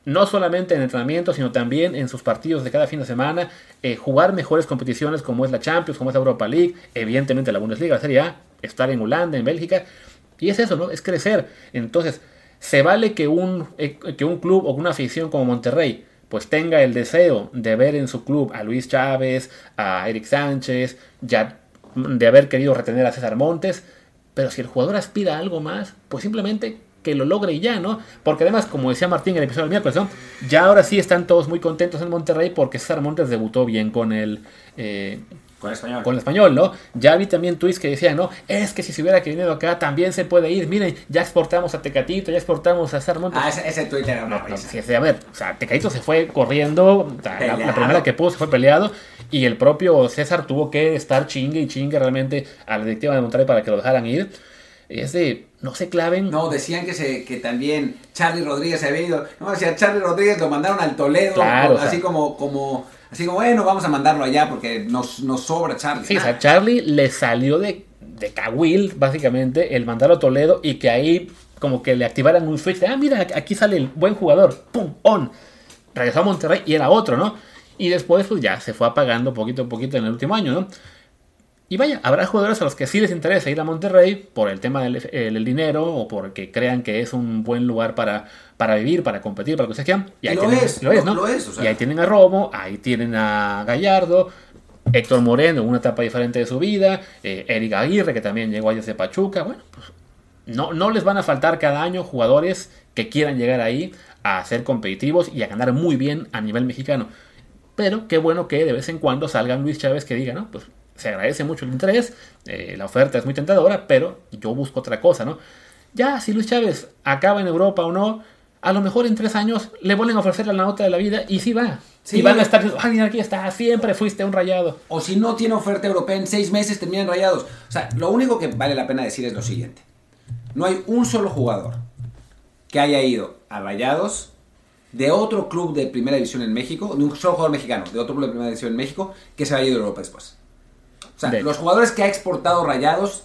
No solamente en entrenamiento, sino también en sus partidos de cada fin de semana. Eh, jugar mejores competiciones como es la Champions, como es la Europa League. Evidentemente la Bundesliga, la Serie A. Estar en Holanda, en Bélgica. Y es eso, ¿no? Es crecer. Entonces, se vale que un, eh, que un club o una afición como Monterrey pues tenga el deseo de ver en su club a Luis Chávez, a Eric Sánchez, ya de haber querido retener a César Montes, pero si el jugador aspira a algo más, pues simplemente que lo logre y ya, ¿no? Porque además, como decía Martín en el episodio del miércoles, ¿no? Ya ahora sí están todos muy contentos en Monterrey porque César Montes debutó bien con el, eh, con el español. Con el español, ¿no? Ya vi también tweets que decían, no, es que si se hubiera venido acá también se puede ir. Miren, ya exportamos a Tecatito, ya exportamos a Sarmonte. Ah, ese, ese Twitter era una no, a ver, o sea, Tecatito se fue corriendo, la, primera que pudo se fue peleado y el propio César tuvo que estar chingue y chingue realmente a la directiva de Monterrey para que lo dejaran ir. Es de, no se claven. No, decían que, se, que también Charlie Rodríguez se había ido. No, o sea, Charlie Rodríguez lo mandaron al Toledo, así como, como Así como, bueno, vamos a mandarlo allá porque nos, nos sobra Charlie. Sí, o sea, Charlie le salió de, de Cahuil, básicamente, el mandarlo a Toledo y que ahí como que le activaran un switch de, ah, mira, aquí sale el buen jugador, pum, on. Regresó a Monterrey y era otro, ¿no? Y después, pues ya se fue apagando poquito a poquito en el último año, ¿no? Y vaya, habrá jugadores a los que sí les interesa ir a Monterrey por el tema del dinero o porque crean que es un buen lugar para, para vivir, para competir, para lo que se quieran. Y ahí lo, es, lo es, ¿no? Y ahí tienen a Romo, ahí tienen a Gallardo, Héctor Moreno en una etapa diferente de su vida, eh, Eric Aguirre que también llegó a de Pachuca. Bueno, pues no, no les van a faltar cada año jugadores que quieran llegar ahí a ser competitivos y a ganar muy bien a nivel mexicano. Pero qué bueno que de vez en cuando salgan Luis Chávez que diga, ¿no? Pues se agradece mucho el interés, eh, la oferta es muy tentadora, pero yo busco otra cosa, ¿no? Ya, si Luis Chávez acaba en Europa o no, a lo mejor en tres años le vuelven a ofrecer la nota de la vida y sí va. y van a estar, ay, aquí está, siempre fuiste un rayado. O si no tiene oferta europea en seis meses terminan rayados. O sea, lo único que vale la pena decir es lo siguiente. No hay un solo jugador que haya ido a rayados de otro club de primera división en México, de un solo jugador mexicano, de otro club de primera división en México, que se haya ido a Europa después. Sea, los jugadores que ha exportado Rayados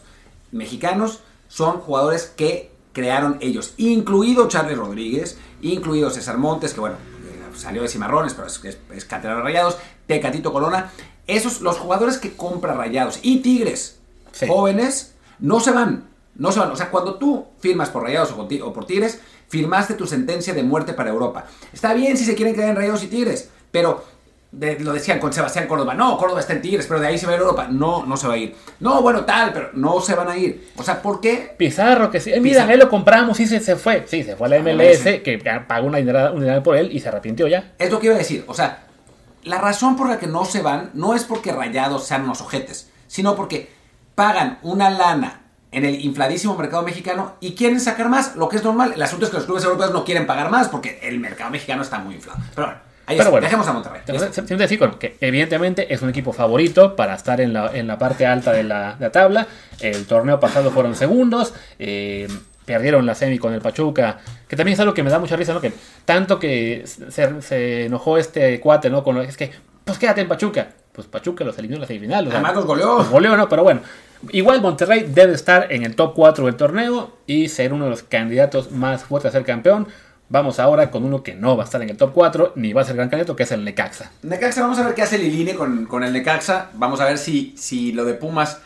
mexicanos son jugadores que crearon ellos, incluido Charlie Rodríguez, incluido César Montes, que bueno, eh, salió de Cimarrones, pero es, es, es catedral Rayados, Tecatito Corona. Esos, los jugadores que compra Rayados y Tigres jóvenes, no se van, no se van. O sea, cuando tú firmas por Rayados o por Tigres, firmaste tu sentencia de muerte para Europa. Está bien si se quieren quedar en Rayados y Tigres, pero lo decían con Sebastián Córdoba, no, Córdoba está en Tigres, pero de ahí se va a ir Europa. No, no se va a ir. No, bueno, tal, pero no se van a ir. O sea, ¿por qué? Pizarro, que sí. Eh, mira, él lo compramos y se, se fue. Sí, se fue a la MLS, que pagó una dinero, un dinero por él y se arrepintió ya. Es lo que iba a decir. O sea, la razón por la que no se van no es porque rayados sean unos ojetes, sino porque pagan una lana en el infladísimo mercado mexicano y quieren sacar más, lo que es normal. El asunto es que los clubes europeos no quieren pagar más porque el mercado mexicano está muy inflado. Pero bueno. Pero bueno, dejemos a Monterrey. decir que evidentemente es un equipo favorito para estar en la, en la parte alta de la, de la, tabla. El torneo pasado fueron segundos. Eh, perdieron la semi con el Pachuca, que también es algo que me da mucha risa, ¿no? Que tanto que se, se enojó este cuate, ¿no? Con lo, es que, pues quédate en Pachuca. Pues Pachuca los eliminó en la semifinal. O Además los goleó. Los goleó, ¿no? Pero bueno. Igual Monterrey debe estar en el top 4 del torneo y ser uno de los candidatos más fuertes a ser campeón. Vamos ahora con uno que no va a estar en el top 4, ni va a ser gran candidato, que es el Necaxa. Necaxa, vamos a ver qué hace Liline con, con el Necaxa. Vamos a ver si, si lo de Pumas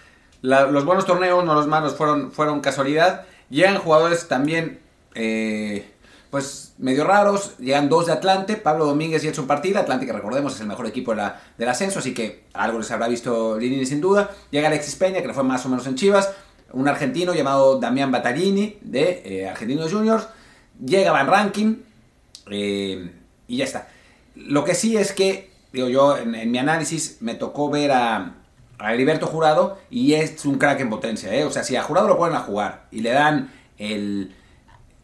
los buenos torneos, no los malos, fueron, fueron casualidad. Llegan jugadores también, eh, pues medio raros. Llegan dos de Atlante, Pablo Domínguez y Edson Partida. Atlante, que recordemos, es el mejor equipo de la, del ascenso, así que algo les habrá visto Lini sin duda. Llega Alexis Peña, que le fue más o menos en Chivas. Un argentino llamado Damián Battaglini, de eh, Argentinos Juniors. Llega Van Ranking, eh, y ya está. Lo que sí es que, digo yo, en mi análisis me tocó ver a a Heriberto Jurado y es un crack en potencia, ¿eh? O sea, si a Jurado lo ponen a jugar y le dan el,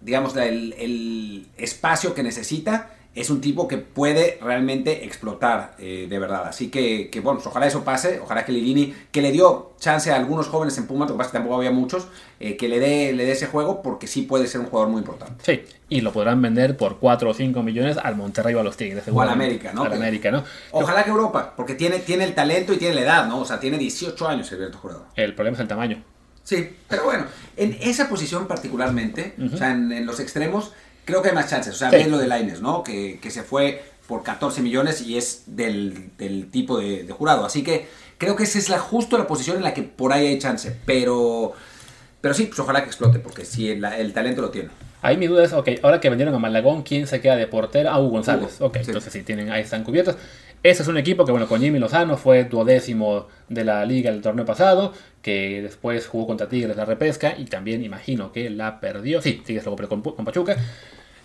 digamos, el, el espacio que necesita, es un tipo que puede realmente explotar eh, de verdad. Así que, que, bueno, pues ojalá eso pase, ojalá que Lilini, que le dio chance a algunos jóvenes en Puma, lo que pasa es que tampoco había muchos, eh, que le dé, le dé ese juego porque sí puede ser un jugador muy importante. Sí, y lo podrán vender por 4 o 5 millones al Monterrey o a los Tigres. O al América, ¿no? Al América, ¿no? Ojalá que Europa, porque tiene, tiene el talento y tiene la edad, ¿no? O sea, tiene 18 años el Jurado. El problema es el tamaño. Sí, pero bueno, en esa posición particularmente, o sea, en los extremos, creo que hay más chances. O sea, sí. lo de Laines, ¿no? Que, se fue por 14 millones y es del, tipo de, jurado. Así que creo que esa es la, justo la posición en la que por ahí hay chance. Pero, pero sí, pues ojalá que explote, porque sí, el, talento lo tiene. Ahí mi duda es, ok, ahora que vendieron a Malagón, ¿quién se queda de portero? Ah, Hugo González. ok, entonces sí, tienen, ahí están cubiertos. Ese es un equipo que, bueno, con Jimmy Lozano fue duodécimo de la liga el torneo pasado, que después jugó contra Tigres la repesca y también imagino que la perdió. Sí, Tigres lo compró con Pachuca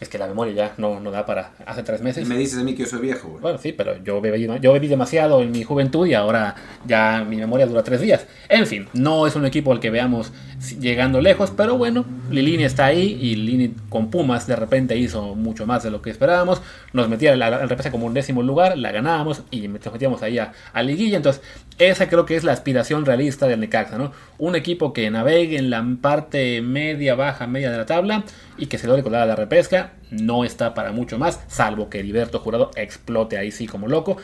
es que la memoria ya no, no da para hace tres meses. Y me dices a mí que yo soy viejo, güey. Bueno, sí, pero yo bebí, yo bebí demasiado en mi juventud y ahora ya mi memoria dura tres días. En fin, no es un equipo al que veamos llegando lejos, pero bueno, Lilini está ahí y Lilini con Pumas de repente hizo mucho más de lo que esperábamos. Nos metía la, la como un décimo lugar, la ganábamos y nos metíamos ahí a, a, liguilla. Entonces, esa creo que es la aspiración realista del Necaxa, ¿no? Un equipo que navegue en la parte media, baja, media de la tabla y que se logre colar a la repesca. No está para mucho más, salvo que Heriberto Jurado explote ahí sí como loco.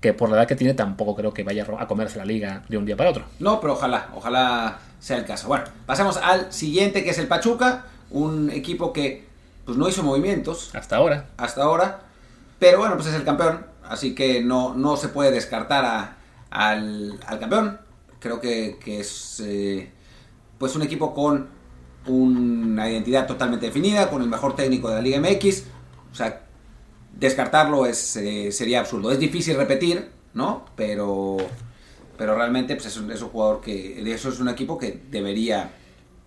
Que por la edad que tiene tampoco creo que vaya a comerse la liga de un día para otro. No, pero ojalá, ojalá sea el caso. Bueno, pasemos al siguiente que es el Pachuca, un equipo que pues no hizo movimientos. Hasta ahora. Hasta ahora. Pero bueno, pues es el campeón. Así que no, no se puede descartar al, campeón. Creo que, es eh, pues un equipo con una identidad totalmente definida, con el mejor técnico de la Liga MX. O sea, descartarlo es, eh, sería absurdo. Es difícil repetir, ¿no? Pero, pero realmente pues es, un, es un jugador que... Eso es un equipo que debería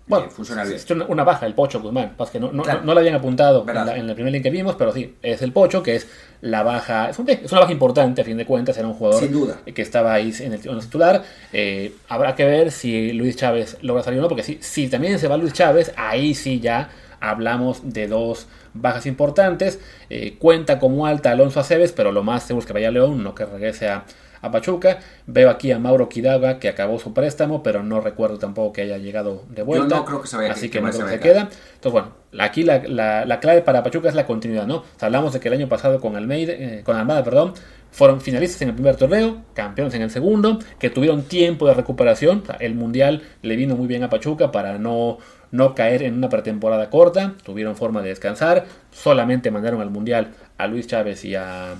bueno, funciona bien. Es una baja el Pocho Guzmán. Pues que no, no, no, lo habían apuntado en, el primer link que vimos, pero sí, es el Pocho, que es la baja. Es, una baja importante, a fin de cuentas. Era un jugador Sin duda. que estaba ahí en el, titular. Eh, habrá que ver si Luis Chávez logra salir o no, porque si, si también se va Luis Chávez, ahí sí ya hablamos de dos bajas importantes. Eh, cuenta como alta Alonso Aceves, pero lo más seguro es que vaya León, no que regrese a a Pachuca. Veo aquí a Mauro Kidaga que acabó su préstamo, pero no recuerdo tampoco que haya llegado de vuelta. no creo que se vaya Así que, no creo que se queda. Entonces, bueno, aquí la, clave para Pachuca es la continuidad, ¿no? hablamos de que el año pasado con Almeida, eh, con Almada, perdón, fueron finalistas en el primer torneo, campeones en el segundo, que tuvieron tiempo de recuperación. el Mundial le vino muy bien a Pachuca para no, no caer en una pretemporada corta. Tuvieron forma de descansar. Solamente mandaron al Mundial a Luis Chávez y a,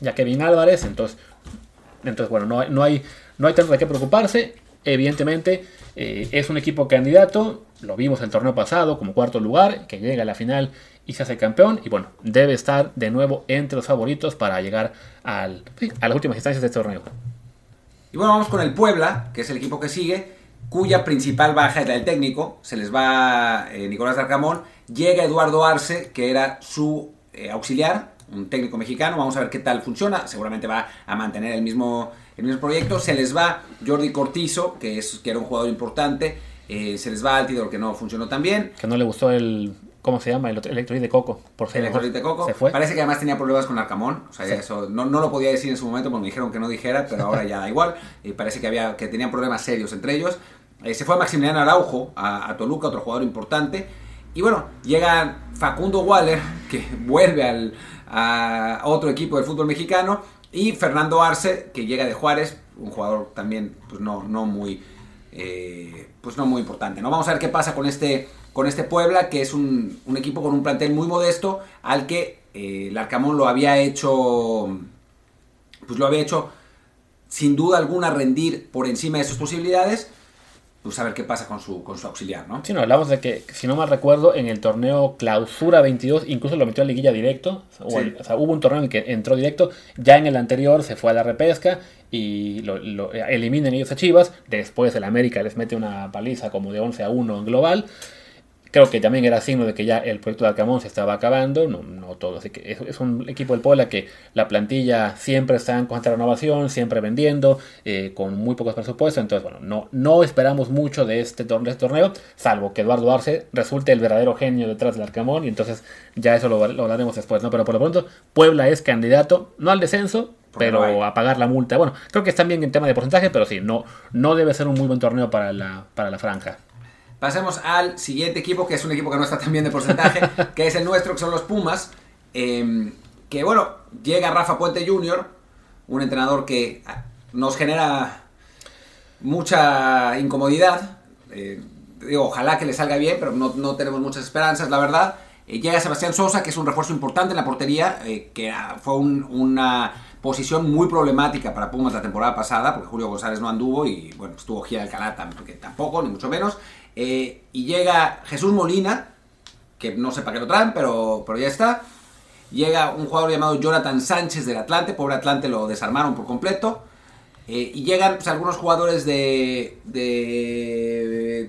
y a Kevin Álvarez. Entonces entonces, bueno, no, no, hay, no hay tanto de qué preocuparse. Evidentemente, eh, es un equipo candidato. Lo vimos el torneo pasado como cuarto lugar, que llega a la final y se hace campeón. Y bueno, debe estar de nuevo entre los favoritos para llegar al, a las últimas instancias de este torneo. Y bueno, vamos con el Puebla, que es el equipo que sigue, cuya principal baja era el técnico. Se les va eh, Nicolás Arcamón. Llega Eduardo Arce, que era su eh, auxiliar, un técnico mexicano, vamos a ver qué tal funciona, seguramente va a mantener el mismo, el mismo proyecto, se les va Jordi Cortizo, que, es, que era un jugador importante, eh, se les va Altidor, que no funcionó tan bien. Que no le gustó el, ¿cómo se llama? El electrolit de coco, por El electrolit de coco. Se fue. Parece que además tenía problemas con Arcamón, o sea, eso no, no, lo podía decir en su momento porque me dijeron que no dijera, pero ahora ya da igual, y parece que, había, que tenían problemas serios entre ellos. Eh, se fue Maximiliano Araujo a, a Toluca, otro jugador importante. Y bueno, llega Facundo Waller, que vuelve al, a otro equipo del fútbol mexicano. Y Fernando Arce, que llega de Juárez, un jugador también pues no, no muy eh, pues no muy importante. ¿no? Vamos a ver qué pasa con este, con este Puebla, que es un, equipo con un plantel muy modesto, al que eh, el Arcamón lo había hecho. Pues lo había hecho sin duda alguna rendir por encima de sus posibilidades. Pues a ver qué pasa con su, con su auxiliar, ¿no? Sí, no, hablamos de que, si no mal recuerdo, en el torneo Clausura 22 incluso lo metió a liguilla directo. O, sea, hubo un torneo en el que entró directo. Ya en el anterior se fue a la repesca y lo, lo eliminan ellos a Chivas. Después el América les mete una paliza como de 11 a 1 en global. Creo que también era signo de que ya el proyecto de Alcamón se estaba acabando, no, no todo. Así que es, un equipo del Puebla que la plantilla siempre está en constante renovación, siempre vendiendo, eh, con muy pocos presupuestos. Entonces, bueno, no, no esperamos mucho de este, torneo, este torneo, salvo que Eduardo Arce resulte el verdadero genio detrás del Arcamón. Y entonces ya eso lo, lo hablaremos después, ¿no? Pero por lo pronto, Puebla es candidato, no al descenso, pero a pagar la multa. Bueno, creo que están bien en tema de porcentaje, pero sí, no, no debe ser un muy buen torneo para la, para la franja. Pasemos al siguiente equipo, que es un equipo que no está tan bien de porcentaje, que es el nuestro, que son los Pumas. Em, que bueno, llega Rafa Puente Jr., un entrenador que ah, nos genera mucha incomodidad. Eh, digo, ojalá que le salga bien, pero no, tenemos muchas esperanzas, la verdad. Eh, llega Sebastián Sosa, que es un refuerzo importante en la portería, eh, que ah, fue una posición muy problemática para Pumas la temporada pasada, porque Julio González no anduvo y bueno, estuvo Gia Alcalá porque tampoco, ni mucho menos. Eh, y llega Jesús Molina, que no sé para qué lo traen, pero, pero ya está. Llega un jugador llamado Jonathan Sánchez del Atlante, pobre Atlante lo desarmaron por completo. Eh, y llegan pues, algunos jugadores de,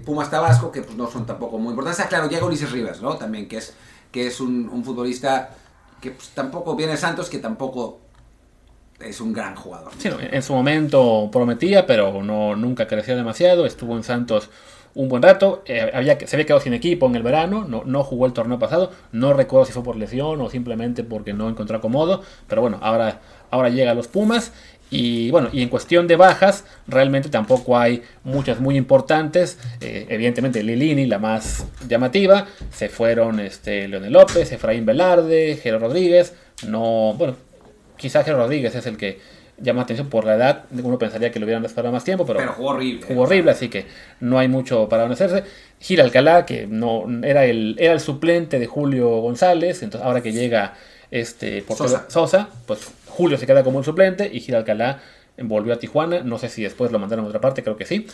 Pumas Tabasco que pues, no son tampoco muy importantes. Ah, claro, llega Ulises Rivas, ¿no? También, que es, que es un, futbolista que pues, tampoco viene Santos, que tampoco es un gran jugador. En su momento prometía, pero no, nunca creció demasiado. Estuvo en Santos un buen rato. Eh, había, se había quedado sin equipo en el verano, no, no, jugó el torneo pasado. No recuerdo si fue por lesión o simplemente porque no encontró acomodo. Pero bueno, ahora, ahora llega a los Pumas. Y bueno, y en cuestión de bajas, realmente tampoco hay muchas muy importantes. Eh, evidentemente, Lilini, la más llamativa. Se fueron este, Leonel López, Efraín Velarde, Jero Rodríguez. No, bueno, quizás Jero Rodríguez es el que llama atención por la edad. Uno pensaría que lo hubieran esperado más tiempo, pero, jugó horrible. Jugó horrible, así que no hay mucho para hacerse. Gira Alcalá, que no era el, era el suplente de Julio González, entonces ahora que llega este Sosa. Sosa, pues Julio se queda como el suplente y Gira Alcalá volvió a Tijuana. No sé si después lo mandaron a otra parte, creo que sí.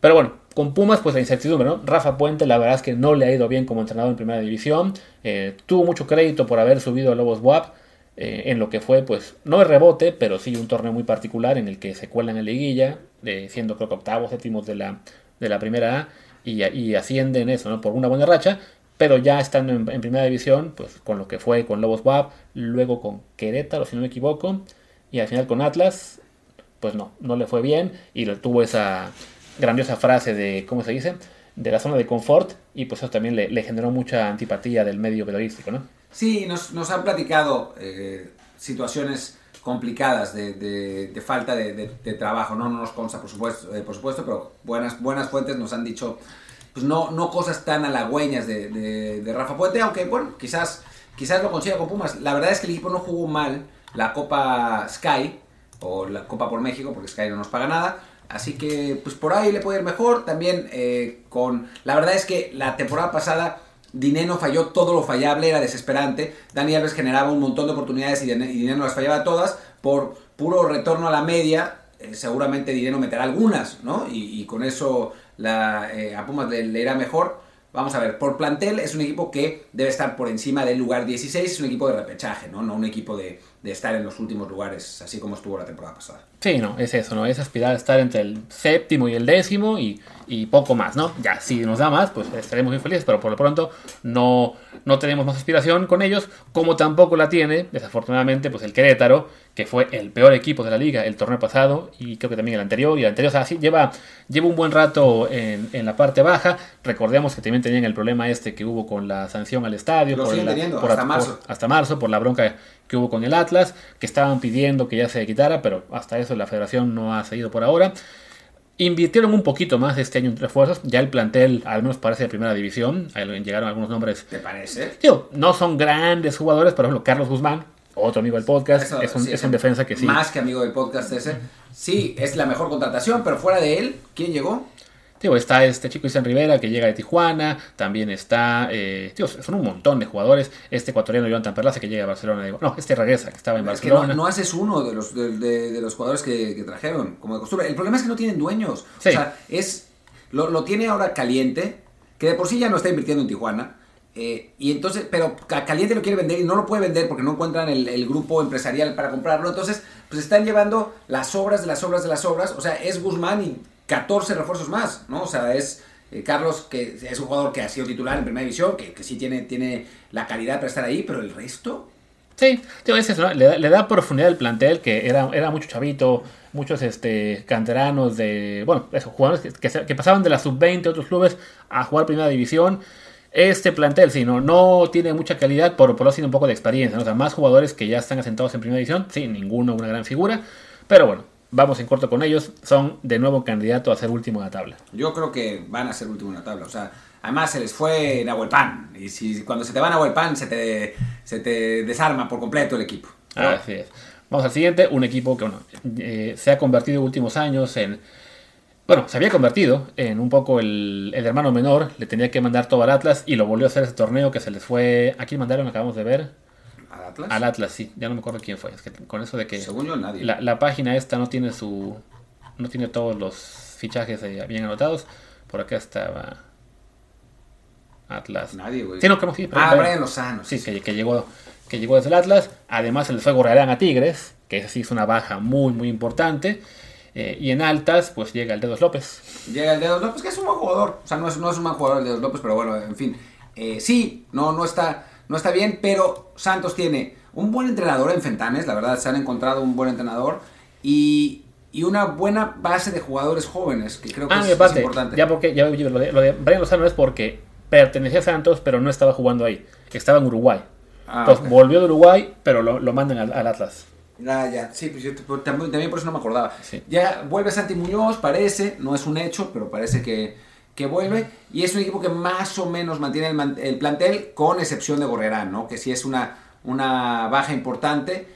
Pero bueno, con Pumas, pues la incertidumbre, ¿no? Rafa Puente, la verdad es que no le ha ido bien como entrenador en primera división. Eh, tuvo mucho crédito por haber subido a Lobos WAP eh, en lo que fue, pues, no el rebote, pero sí un torneo muy particular en el que se cuelan en liguilla, siendo creo que octavos, séptimos de la, de la primera A, y, ascienden eso, ¿no? Por una buena racha, pero ya estando en, primera división, pues con lo que fue con Lobos WAP, luego con Querétaro, si no me equivoco, y al final con Atlas, pues no, no le fue bien, y tuvo esa grandiosa frase de, ¿cómo se dice? De la zona de confort, y pues eso también le generó mucha antipatía del medio periodístico, ¿no? Sí, nos, nos han platicado eh, situaciones complicadas de, de, falta de, trabajo, no, no nos consta por supuesto, eh, por supuesto, pero buenas, buenas fuentes nos han dicho pues no, no cosas tan halagüeñas de, Rafa Puente, aunque bueno, quizás, quizás lo consiga con Pumas. La verdad es que el equipo no jugó mal la Copa Sky o la Copa por México, porque Sky no nos paga nada. Así que pues por ahí le puede ir mejor. También eh, con... La verdad es que la temporada pasada Dineno falló todo lo fallable, era desesperante. Dani Alves generaba un montón de oportunidades y Dineno las fallaba todas. Por puro retorno a la media, eh, seguramente Dineno meterá algunas, ¿no? Y, con eso la, eh, a Pumas le, irá mejor. Vamos a ver, por plantel es un equipo que debe estar por encima del lugar 16, es un equipo de repechaje, ¿no? No un equipo de, de estar en los últimos lugares, así como estuvo la temporada pasada. Sí, no, es eso, ¿no? Es aspirar a estar entre el séptimo y el décimo y, y poco más, ¿no? Ya, si nos da más, pues estaremos muy felices, pero por lo pronto no, no tenemos más aspiración con ellos, como tampoco la tiene, desafortunadamente, pues el Querétaro, que fue el peor equipo de la liga el torneo pasado y creo que también el anterior, y el anterior, o sea, sí, lleva, lleva un buen rato en, en la parte baja. Recordemos que también tenían el problema este que hubo con la sanción al estadio. Teniendo, hasta marzo. hasta marzo, por la bronca que hubo con el Atlas, que estaban pidiendo que ya se quitara, pero hasta eso la federación no ha seguido por ahora. Invirtieron un poquito más este año en refuerzos. Ya el plantel, al menos parece de primera división. Llegaron algunos nombres. ¿Te parece? no son grandes jugadores. Por ejemplo, Carlos Guzmán, otro amigo del podcast. es, un, es un defensa que sí. Más que amigo del podcast ese. Sí, es la mejor contratación, pero fuera de él, ¿quién llegó? Está este chico Isen Rivera que llega de Tijuana, también está, eh, son un montón de jugadores, este ecuatoriano Jonathan Perlaza que llega a Barcelona, no, este regresa que estaba en Barcelona. no, haces uno de los, de, los jugadores que, trajeron, como de costumbre. El problema es que no tienen dueños. O sea, es lo, tiene ahora caliente, que de por sí ya no está invirtiendo en Tijuana. Eh, y entonces, pero Caliente lo quiere vender y no lo puede vender porque no encuentran el, el, grupo empresarial para comprarlo. Entonces, pues están llevando las obras de las obras de las obras. O sea, es Guzmán y 14 refuerzos más, ¿no? O sea, es eh, Carlos, que es un jugador que ha sido titular en primera división, que, que, sí tiene, tiene la calidad para estar ahí, pero el resto. Sí, le, da, profundidad al plantel, que era, era mucho chavito, muchos este, canteranos de. Bueno, esos jugadores que, pasaban de la sub-20 de otros clubes a jugar primera división. Este plantel, sí, no, no tiene mucha calidad, por, por lo un poco de experiencia. ¿no? O sea, más jugadores que ya están asentados en primera división, sí, ninguno una gran figura. Pero bueno, vamos en corto con ellos, son de nuevo candidato a ser último en la tabla. Yo creo que van a ser último en la tabla. O sea, además se les fue Nahuel Pan. Y si cuando se te va Nahuel Pan, se te, se te desarma por completo el equipo. Así es. Vamos al siguiente, un equipo que bueno, eh, se ha convertido en últimos años en... Bueno, se había convertido en un poco el, el, hermano menor, le tenía que mandar todo al Atlas y lo volvió a hacer ese torneo que se les fue... Aquí mandaron, acabamos de ver, ¿Al Atlas? Al Atlas, sí. Ya no me acuerdo quién fue. Es que con eso de que. Según yo, nadie. La, página esta no tiene su. No tiene todos los fichajes bien anotados. Por acá estaba. Atlas. Nadie, güey. Sí, no, sí, ah, Brian Lozano. Sí, que, que, llegó, que llegó desde el Atlas. Además, se les fue a Tigres, que sí es una baja muy, muy importante. Eh, y en altas, pues llega el Dedos López. Llega el Dedos López, que es un buen jugador. O sea, no es, no es un buen jugador el Dedos López, pero bueno, en fin. Eh, sí, no, no está no está bien, pero Santos tiene un buen entrenador en Fentanes, la verdad, se han encontrado un buen entrenador y, una buena base de jugadores jóvenes, que creo que ah, es, importante. Ya porque, ya lo de, lo de Brian Lozano es porque pertenecía a Santos, pero no estaba jugando ahí, estaba en Uruguay. Ah, Entonces volvió de Uruguay, pero lo, mandan al, Atlas. Ah, ya, sí, pues yo también, por eso no me acordaba. Ya vuelve Santi Muñoz, parece, no es un hecho, pero parece que que vuelve y es un equipo que más o menos mantiene el, plantel con excepción de Gorrerán, ¿no? que sí es una, una baja importante.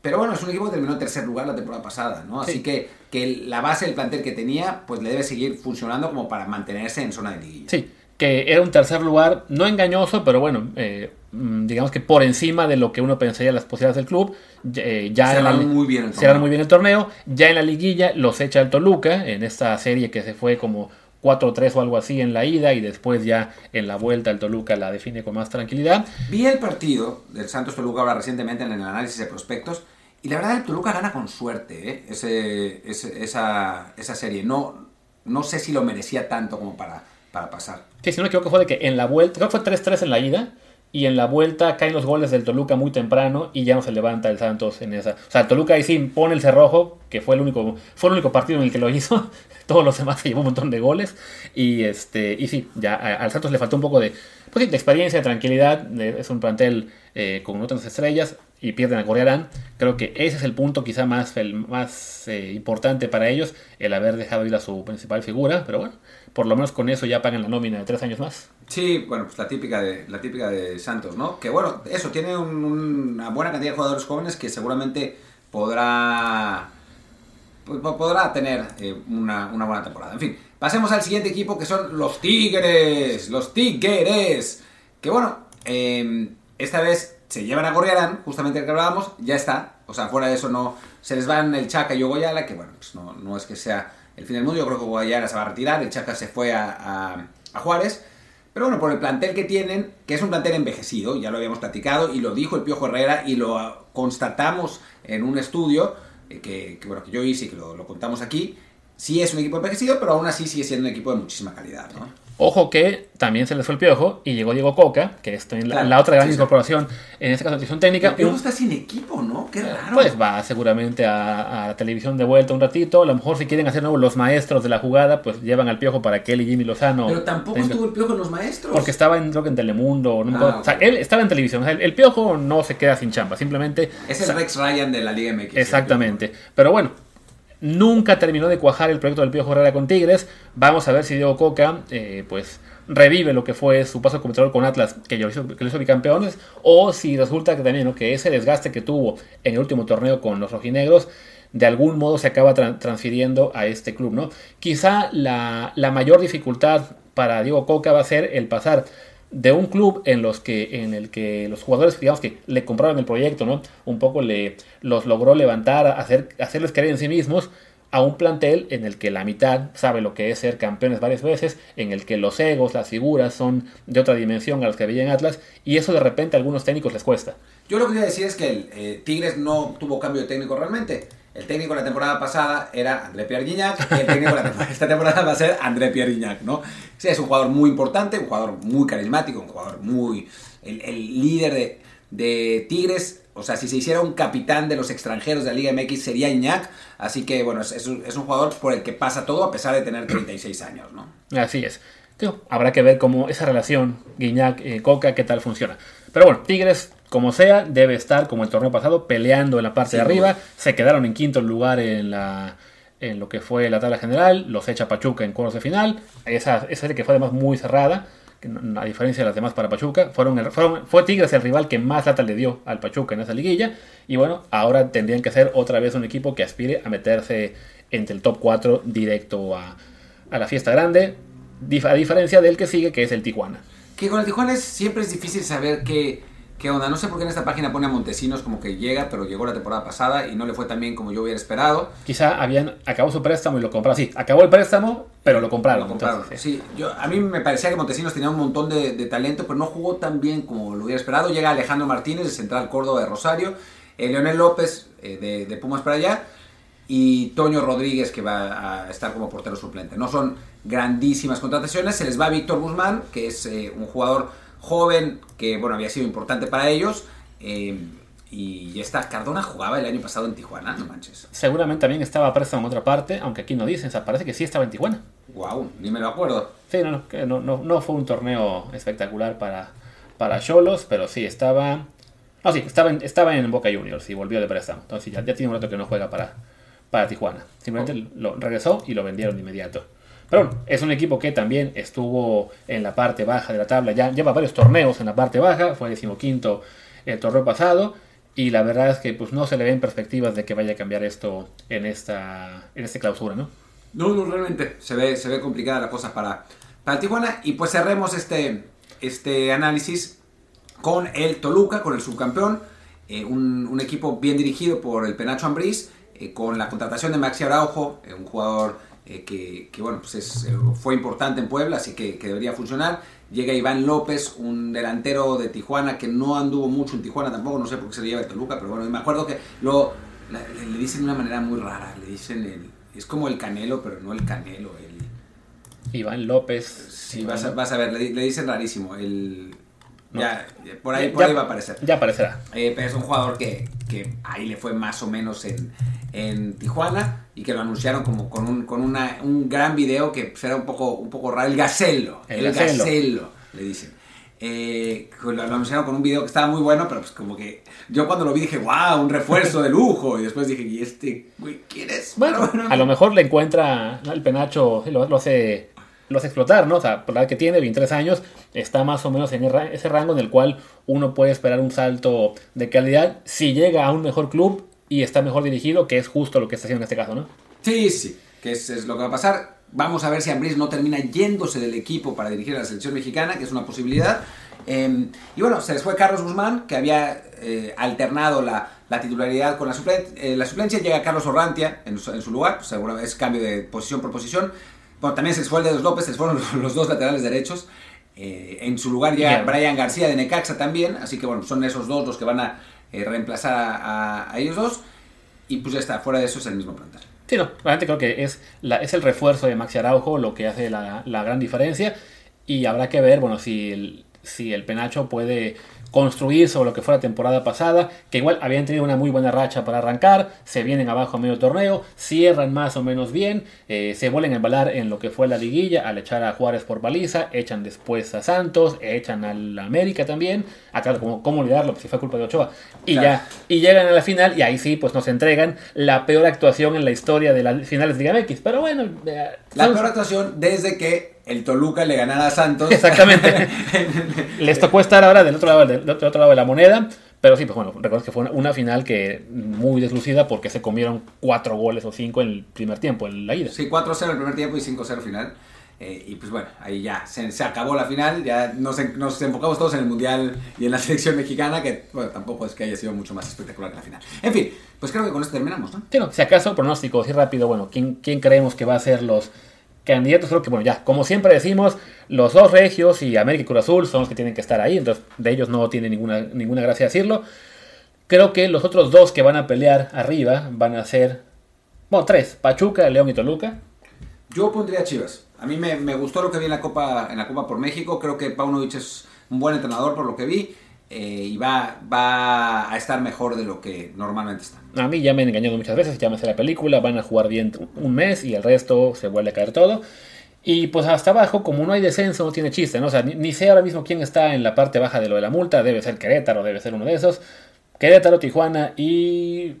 Pero bueno, es un equipo que terminó en tercer lugar la temporada pasada, ¿no? Así que, que la base del plantel que tenía, pues le debe seguir funcionando como para mantenerse en zona de liguilla. Sí, que era un tercer lugar, no engañoso, pero bueno, eh, mm, digamos que por encima de lo que uno pensaría las posibilidades del club. Eh, ya cerraron muy bien el torneo. muy bien el torneo. Ya en la liguilla los echa el Toluca, en esta serie que se fue como 4-3 o algo así en la ida y después ya en la vuelta el Toluca la define con más tranquilidad. Vi el partido del Santos Toluca ahora recientemente en el análisis de prospectos y la verdad el Toluca gana con suerte ¿eh? ese, esa, esa, serie. No, no sé si lo merecía tanto como para, para pasar. Sí, si no me equivoco fue de que en la vuelta, creo que fue 3-3 en la ida y en la vuelta caen los goles del Toluca muy temprano y ya no se levanta el Santos en esa. O sea, el Toluca ahí sí pone el cerrojo, que fue el único, fue el único partido en el que lo hizo. Todos los demás se llevó un montón de goles. Y este, y sí, ya al Santos le faltó un poco de, pues de experiencia, de tranquilidad. es un plantel eh, con otras estrellas y pierden a Correarán. Creo que ese es el punto quizá más, el, más eh, importante para ellos, el haber dejado ir a su principal figura. Pero bueno, por lo menos con eso ya pagan la nómina de tres años más. Sí, bueno, pues la típica de, la típica de Santos, ¿no? Que bueno, eso, tiene una buena cantidad de jugadores jóvenes que seguramente podrá, podrá tener eh, una, buena temporada. En fin, pasemos al siguiente equipo que son los Tigres, los Tigres. Que bueno, em, esta vez se llevan a Gorriarán, justamente el que hablábamos, ya está. O sea, fuera de eso no se les van el Chaca y Ogoyala, que bueno, pues no, no es que sea el fin del mundo. Yo creo que Ogoyala se va a retirar, el Chaca se fue a Juárez. Pero bueno, por el plantel que tienen, que es un plantel envejecido, ya lo habíamos platicado y lo dijo el Piojo Herrera y lo constatamos en un estudio eh, que, bueno, que yo hice y que lo contamos aquí, sí es un equipo envejecido, pero aún así sigue siendo un equipo de muchísima calidad. ¿no? Ojo que también se les fue el piojo y llegó Diego Coca, que está en la, otra gran incorporación, en esta caso técnica. El piojo está sin equipo, ¿no? Qué raro. Pues va seguramente a, televisión de vuelta un ratito. A lo mejor si quieren hacer nuevo los maestros de la jugada, pues llevan al piojo para que él y Jimmy Lozano. Pero tampoco estuvo el piojo en los maestros. Porque estaba en, creo que en Telemundo. Ah, o sea, él estaba en televisión. el, piojo no se queda sin chamba, simplemente. Es el Rex Ryan de la Liga MX. Exactamente. Pero bueno, Nunca terminó de cuajar el proyecto del Piojo Herrera con Tigres. Vamos a ver si Diego Coca, eh, pues revive lo que fue su paso como entrenador con Atlas, que lo hizo, que lo hizo bicampeones, o si resulta que también que ese desgaste que tuvo en el último torneo con los rojinegros, de algún modo se acaba transfiriendo a este club. ¿no? Quizá la, la mayor dificultad para Diego Coca va a ser el pasar de un club en los que en el que los jugadores digamos que le compraron el proyecto no un poco le los logró levantar hacer hacerles creer en sí mismos a un plantel en el que la mitad sabe lo que es ser campeones varias veces, en el que los egos, las figuras son de otra dimensión a los que veía en Atlas, y eso de repente a algunos técnicos les cuesta. Yo lo que quería decir es que el eh, Tigres no tuvo cambio de técnico realmente. El técnico la temporada pasada era André Pierre Guignac, y el técnico de esta temporada va a ser André Pierre Guignac, ¿no? Sí, es un jugador muy importante, un jugador muy carismático, un jugador muy... el, líder de, Tigres o sea, si se hiciera un capitán de los extranjeros de la Liga MX sería Iñak. Así que, bueno, es, un, jugador por el que pasa todo a pesar de tener 36 años, ¿no? Así es. habrá que ver cómo esa relación Guiñac-Coca, qué tal funciona. Pero bueno, Tigres, como sea, debe estar, como el torneo pasado, peleando en la parte de arriba. Se quedaron en quinto lugar en la en lo que fue la tabla general, los echa Pachuca en cuartos de final, esa, esa serie que fue además muy cerrada, a diferencia de las demás para Pachuca, fueron, fue Tigres el rival que más lata le dio al Pachuca en esa liguilla. Y bueno, ahora tendrían que ser otra vez un equipo que aspire a meterse entre el top 4 directo a, a la fiesta grande, a diferencia del que sigue, que es el Tijuana. Que con el Tijuana siempre es difícil saber qué ¿Qué onda? No sé por qué en esta página pone a Montesinos como que llega, pero llegó la temporada pasada y no le fue tan bien como yo hubiera esperado. Quizá habían acabó su préstamo y lo compraron. Sí, acabó el préstamo, pero lo compraron. Lo compraron. sí, yo, a mí me parecía que Montesinos tenía un montón de, talento, pero no jugó tan bien como lo hubiera esperado. Llega Alejandro Martínez, de Central Córdoba de Rosario, eh, Leonel López, eh, de, de Pumas para allá, y Toño Rodríguez, que va a estar como portero suplente. No son grandísimas contrataciones. Se les va Víctor Guzmán, que es eh, un jugador joven que bueno había sido importante para ellos. Eh, y esta Cardona jugaba el año pasado en Tijuana, no manches. Seguramente también estaba preso en otra parte, aunque aquí no dicen, o sea, parece que sí estaba en Tijuana. Wow, ni me lo acuerdo. Sí, no, no, no, no fue un torneo espectacular para para Cholos, pero sí estaba no, sí, estaba en, estaba en Boca Juniors y volvió de préstamo. Entonces ya, ya tiene un rato que no juega para, para Tijuana. Simplemente oh. lo regresó y lo vendieron de inmediato. Pero bueno, es un equipo que también estuvo en la parte baja de la tabla, ya lleva varios torneos en la parte baja, fue decimoquinto el torneo pasado, y la verdad es que pues no se le ven perspectivas de que vaya a cambiar esto en esta, en esta clausura, ¿no? No, no, realmente se ve, se ve complicada la cosa para, para Tijuana, y pues cerremos este, este análisis con el Toluca, con el subcampeón, eh, un, equipo bien dirigido por el Penacho Ambriz, eh, con la contratación de Maxi Araujo, eh, un jugador eh, que, bueno, pues eh, fue importante en Puebla, así que, debería funcionar. Llega Iván López, un delantero de Tijuana que no anduvo mucho en Tijuana tampoco, no sé por qué se le lleva el Toluca, pero bueno, me acuerdo que lo, le, dicen de una manera muy rara, le dicen, el, es como el Canelo, pero no el Canelo, el... Iván López. Sí, Vas, a, vas, a, ver, le, dicen rarísimo, el... Ya, por ahí, por ahí va a aparecer. Ya aparecerá. Eh, pero es un jugador que, que, ahí le fue más o menos en, en Tijuana y que lo anunciaron como con un, con una, un gran video que era un poco, un poco raro. El Gacelo. El, Gacelo. le dicen. Eh, lo, anunciaron con un video que estaba muy bueno, pero pues como que yo cuando lo vi dije, wow, un refuerzo de lujo. Y después dije, ¿y este, güey, quién es? Bueno, a lo mejor le encuentra el penacho, lo, lo hace los explotar, ¿no? O sea, por la que tiene, 23 años, está más o menos en ese rango en el cual uno puede esperar un salto de calidad si llega a un mejor club y está mejor dirigido, que es justo lo que está haciendo en este caso, ¿no? Sí, sí, que es, es lo que va a pasar. Vamos a ver si Ambris no termina yéndose del equipo para dirigir a la selección mexicana, que es una posibilidad. Em, y bueno, se les fue Carlos Guzmán, que había eh, alternado la, la, titularidad con la, eh, la suplencia. Llega Carlos Orrantia en, en su lugar, seguro es cambio de posición por posición. Bueno, también se fue el de los López, se fueron los dos laterales derechos. Eh, en su lugar ya Brian García de Necaxa también, así que bueno, son esos dos los que van a eh, reemplazar a, ellos dos. Y pues ya está, fuera de eso es el mismo plantel. Sí, no, realmente creo que es, la, es el refuerzo de Maxi Araujo lo que hace la, la gran diferencia. Y habrá que ver, bueno, si el, si el Penacho puede construir sobre lo que fue la temporada pasada, que igual habían tenido una muy buena racha para arrancar, se vienen abajo a medio torneo, cierran más o menos bien, eh, se vuelven a embalar en lo que fue la liguilla al echar a Juárez por baliza, echan después a Santos, echan al América también, acá como cómo olvidarlo, pues si fue culpa de Ochoa, y ya, y llegan a la final y ahí sí pues nos entregan la peor actuación en la historia de las finales de Liga MX, pero bueno, eh, la peor actuación desde que el Toluca le ganara a Santos. Exactamente. Les tocó estar ahora del otro lado, del otro, lado de la moneda. Pero sí, pues bueno, recuerdo que fue una, final que muy deslucida porque se comieron cuatro goles o cinco en el primer tiempo, en la ida. Sí, 4-0 el primer tiempo y 5-0 final. Eh, y pues bueno, ahí ya se, se acabó la final, ya nos, nos, enfocamos todos en el Mundial y en la selección mexicana, que bueno, tampoco es que haya sido mucho más espectacular que la final. En fin, pues creo que con esto terminamos, ¿no? Sí, no, si acaso, pronóstico, así rápido, bueno, ¿quién, ¿quién creemos que va a ser los candidatos? Creo que, bueno, ya, como siempre decimos, los dos regios y América y Cruz Azul son los que tienen que estar ahí, entonces de ellos no tiene ninguna, ninguna gracia decirlo. Creo que los otros dos que van a pelear arriba van a ser, bueno, tres, Pachuca, León y Toluca. Yo pondría Chivas. A mí me, me, gustó lo que vi en la Copa en la Copa por México. Creo que Paunovic es un buen entrenador por lo que vi. Eh, y va, va a estar mejor de lo que normalmente está. A mí ya me han engañado muchas veces, ya me sé la película, van a jugar bien un mes y el resto se vuelve a caer todo. Y pues hasta abajo, como no hay descenso, no tiene chiste, ¿no? O sea, ni, ni, sé ahora mismo quién está en la parte baja de lo de la multa, debe ser Querétaro, debe ser uno de esos. Querétaro, Tijuana y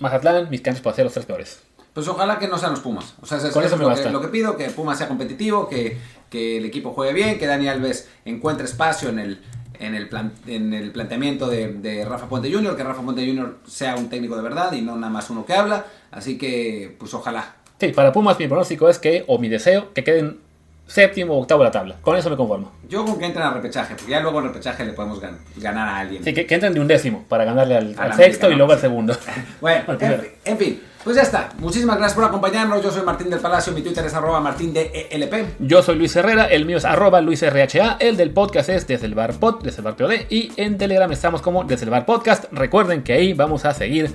Mazatlán, mis canchas para ser los tres peores. Pues ojalá que no sean los Pumas. O sea, es, Con eso me lo, que, lo que pido, que Pumas sea competitivo, que, que el equipo juegue bien, que Dani Alves encuentre espacio en el, en el, plan, en el planteamiento de, de, Rafa Puente Jr., que Rafa Puente Jr. sea un técnico de verdad y no nada más uno que habla. Así que, pues ojalá. Sí, para Pumas mi pronóstico es que, o mi deseo, que queden séptimo o octavo de la tabla. Con eso me conformo. Yo con que entren al repechaje, porque ya luego en repechaje le podemos gan ganar a alguien. Sí, que, que, entren de un décimo para ganarle al, al sexto América, y luego al segundo. bueno, en, en, fin. Pues ya está. Muchísimas gracias por acompañarnos. Yo soy Martín del Palacio. Mi Twitter es arroba martín de ELP. Yo soy Luis Herrera. El mío es arroba LuisRHA. El del podcast es desde el bar pod, desde el bar POD. Y en Telegram estamos como desde el bar podcast. Recuerden que ahí vamos a seguir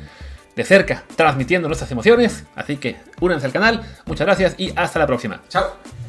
de cerca transmitiendo nuestras emociones. Así que únanse al canal. Muchas gracias y hasta la próxima. Chao.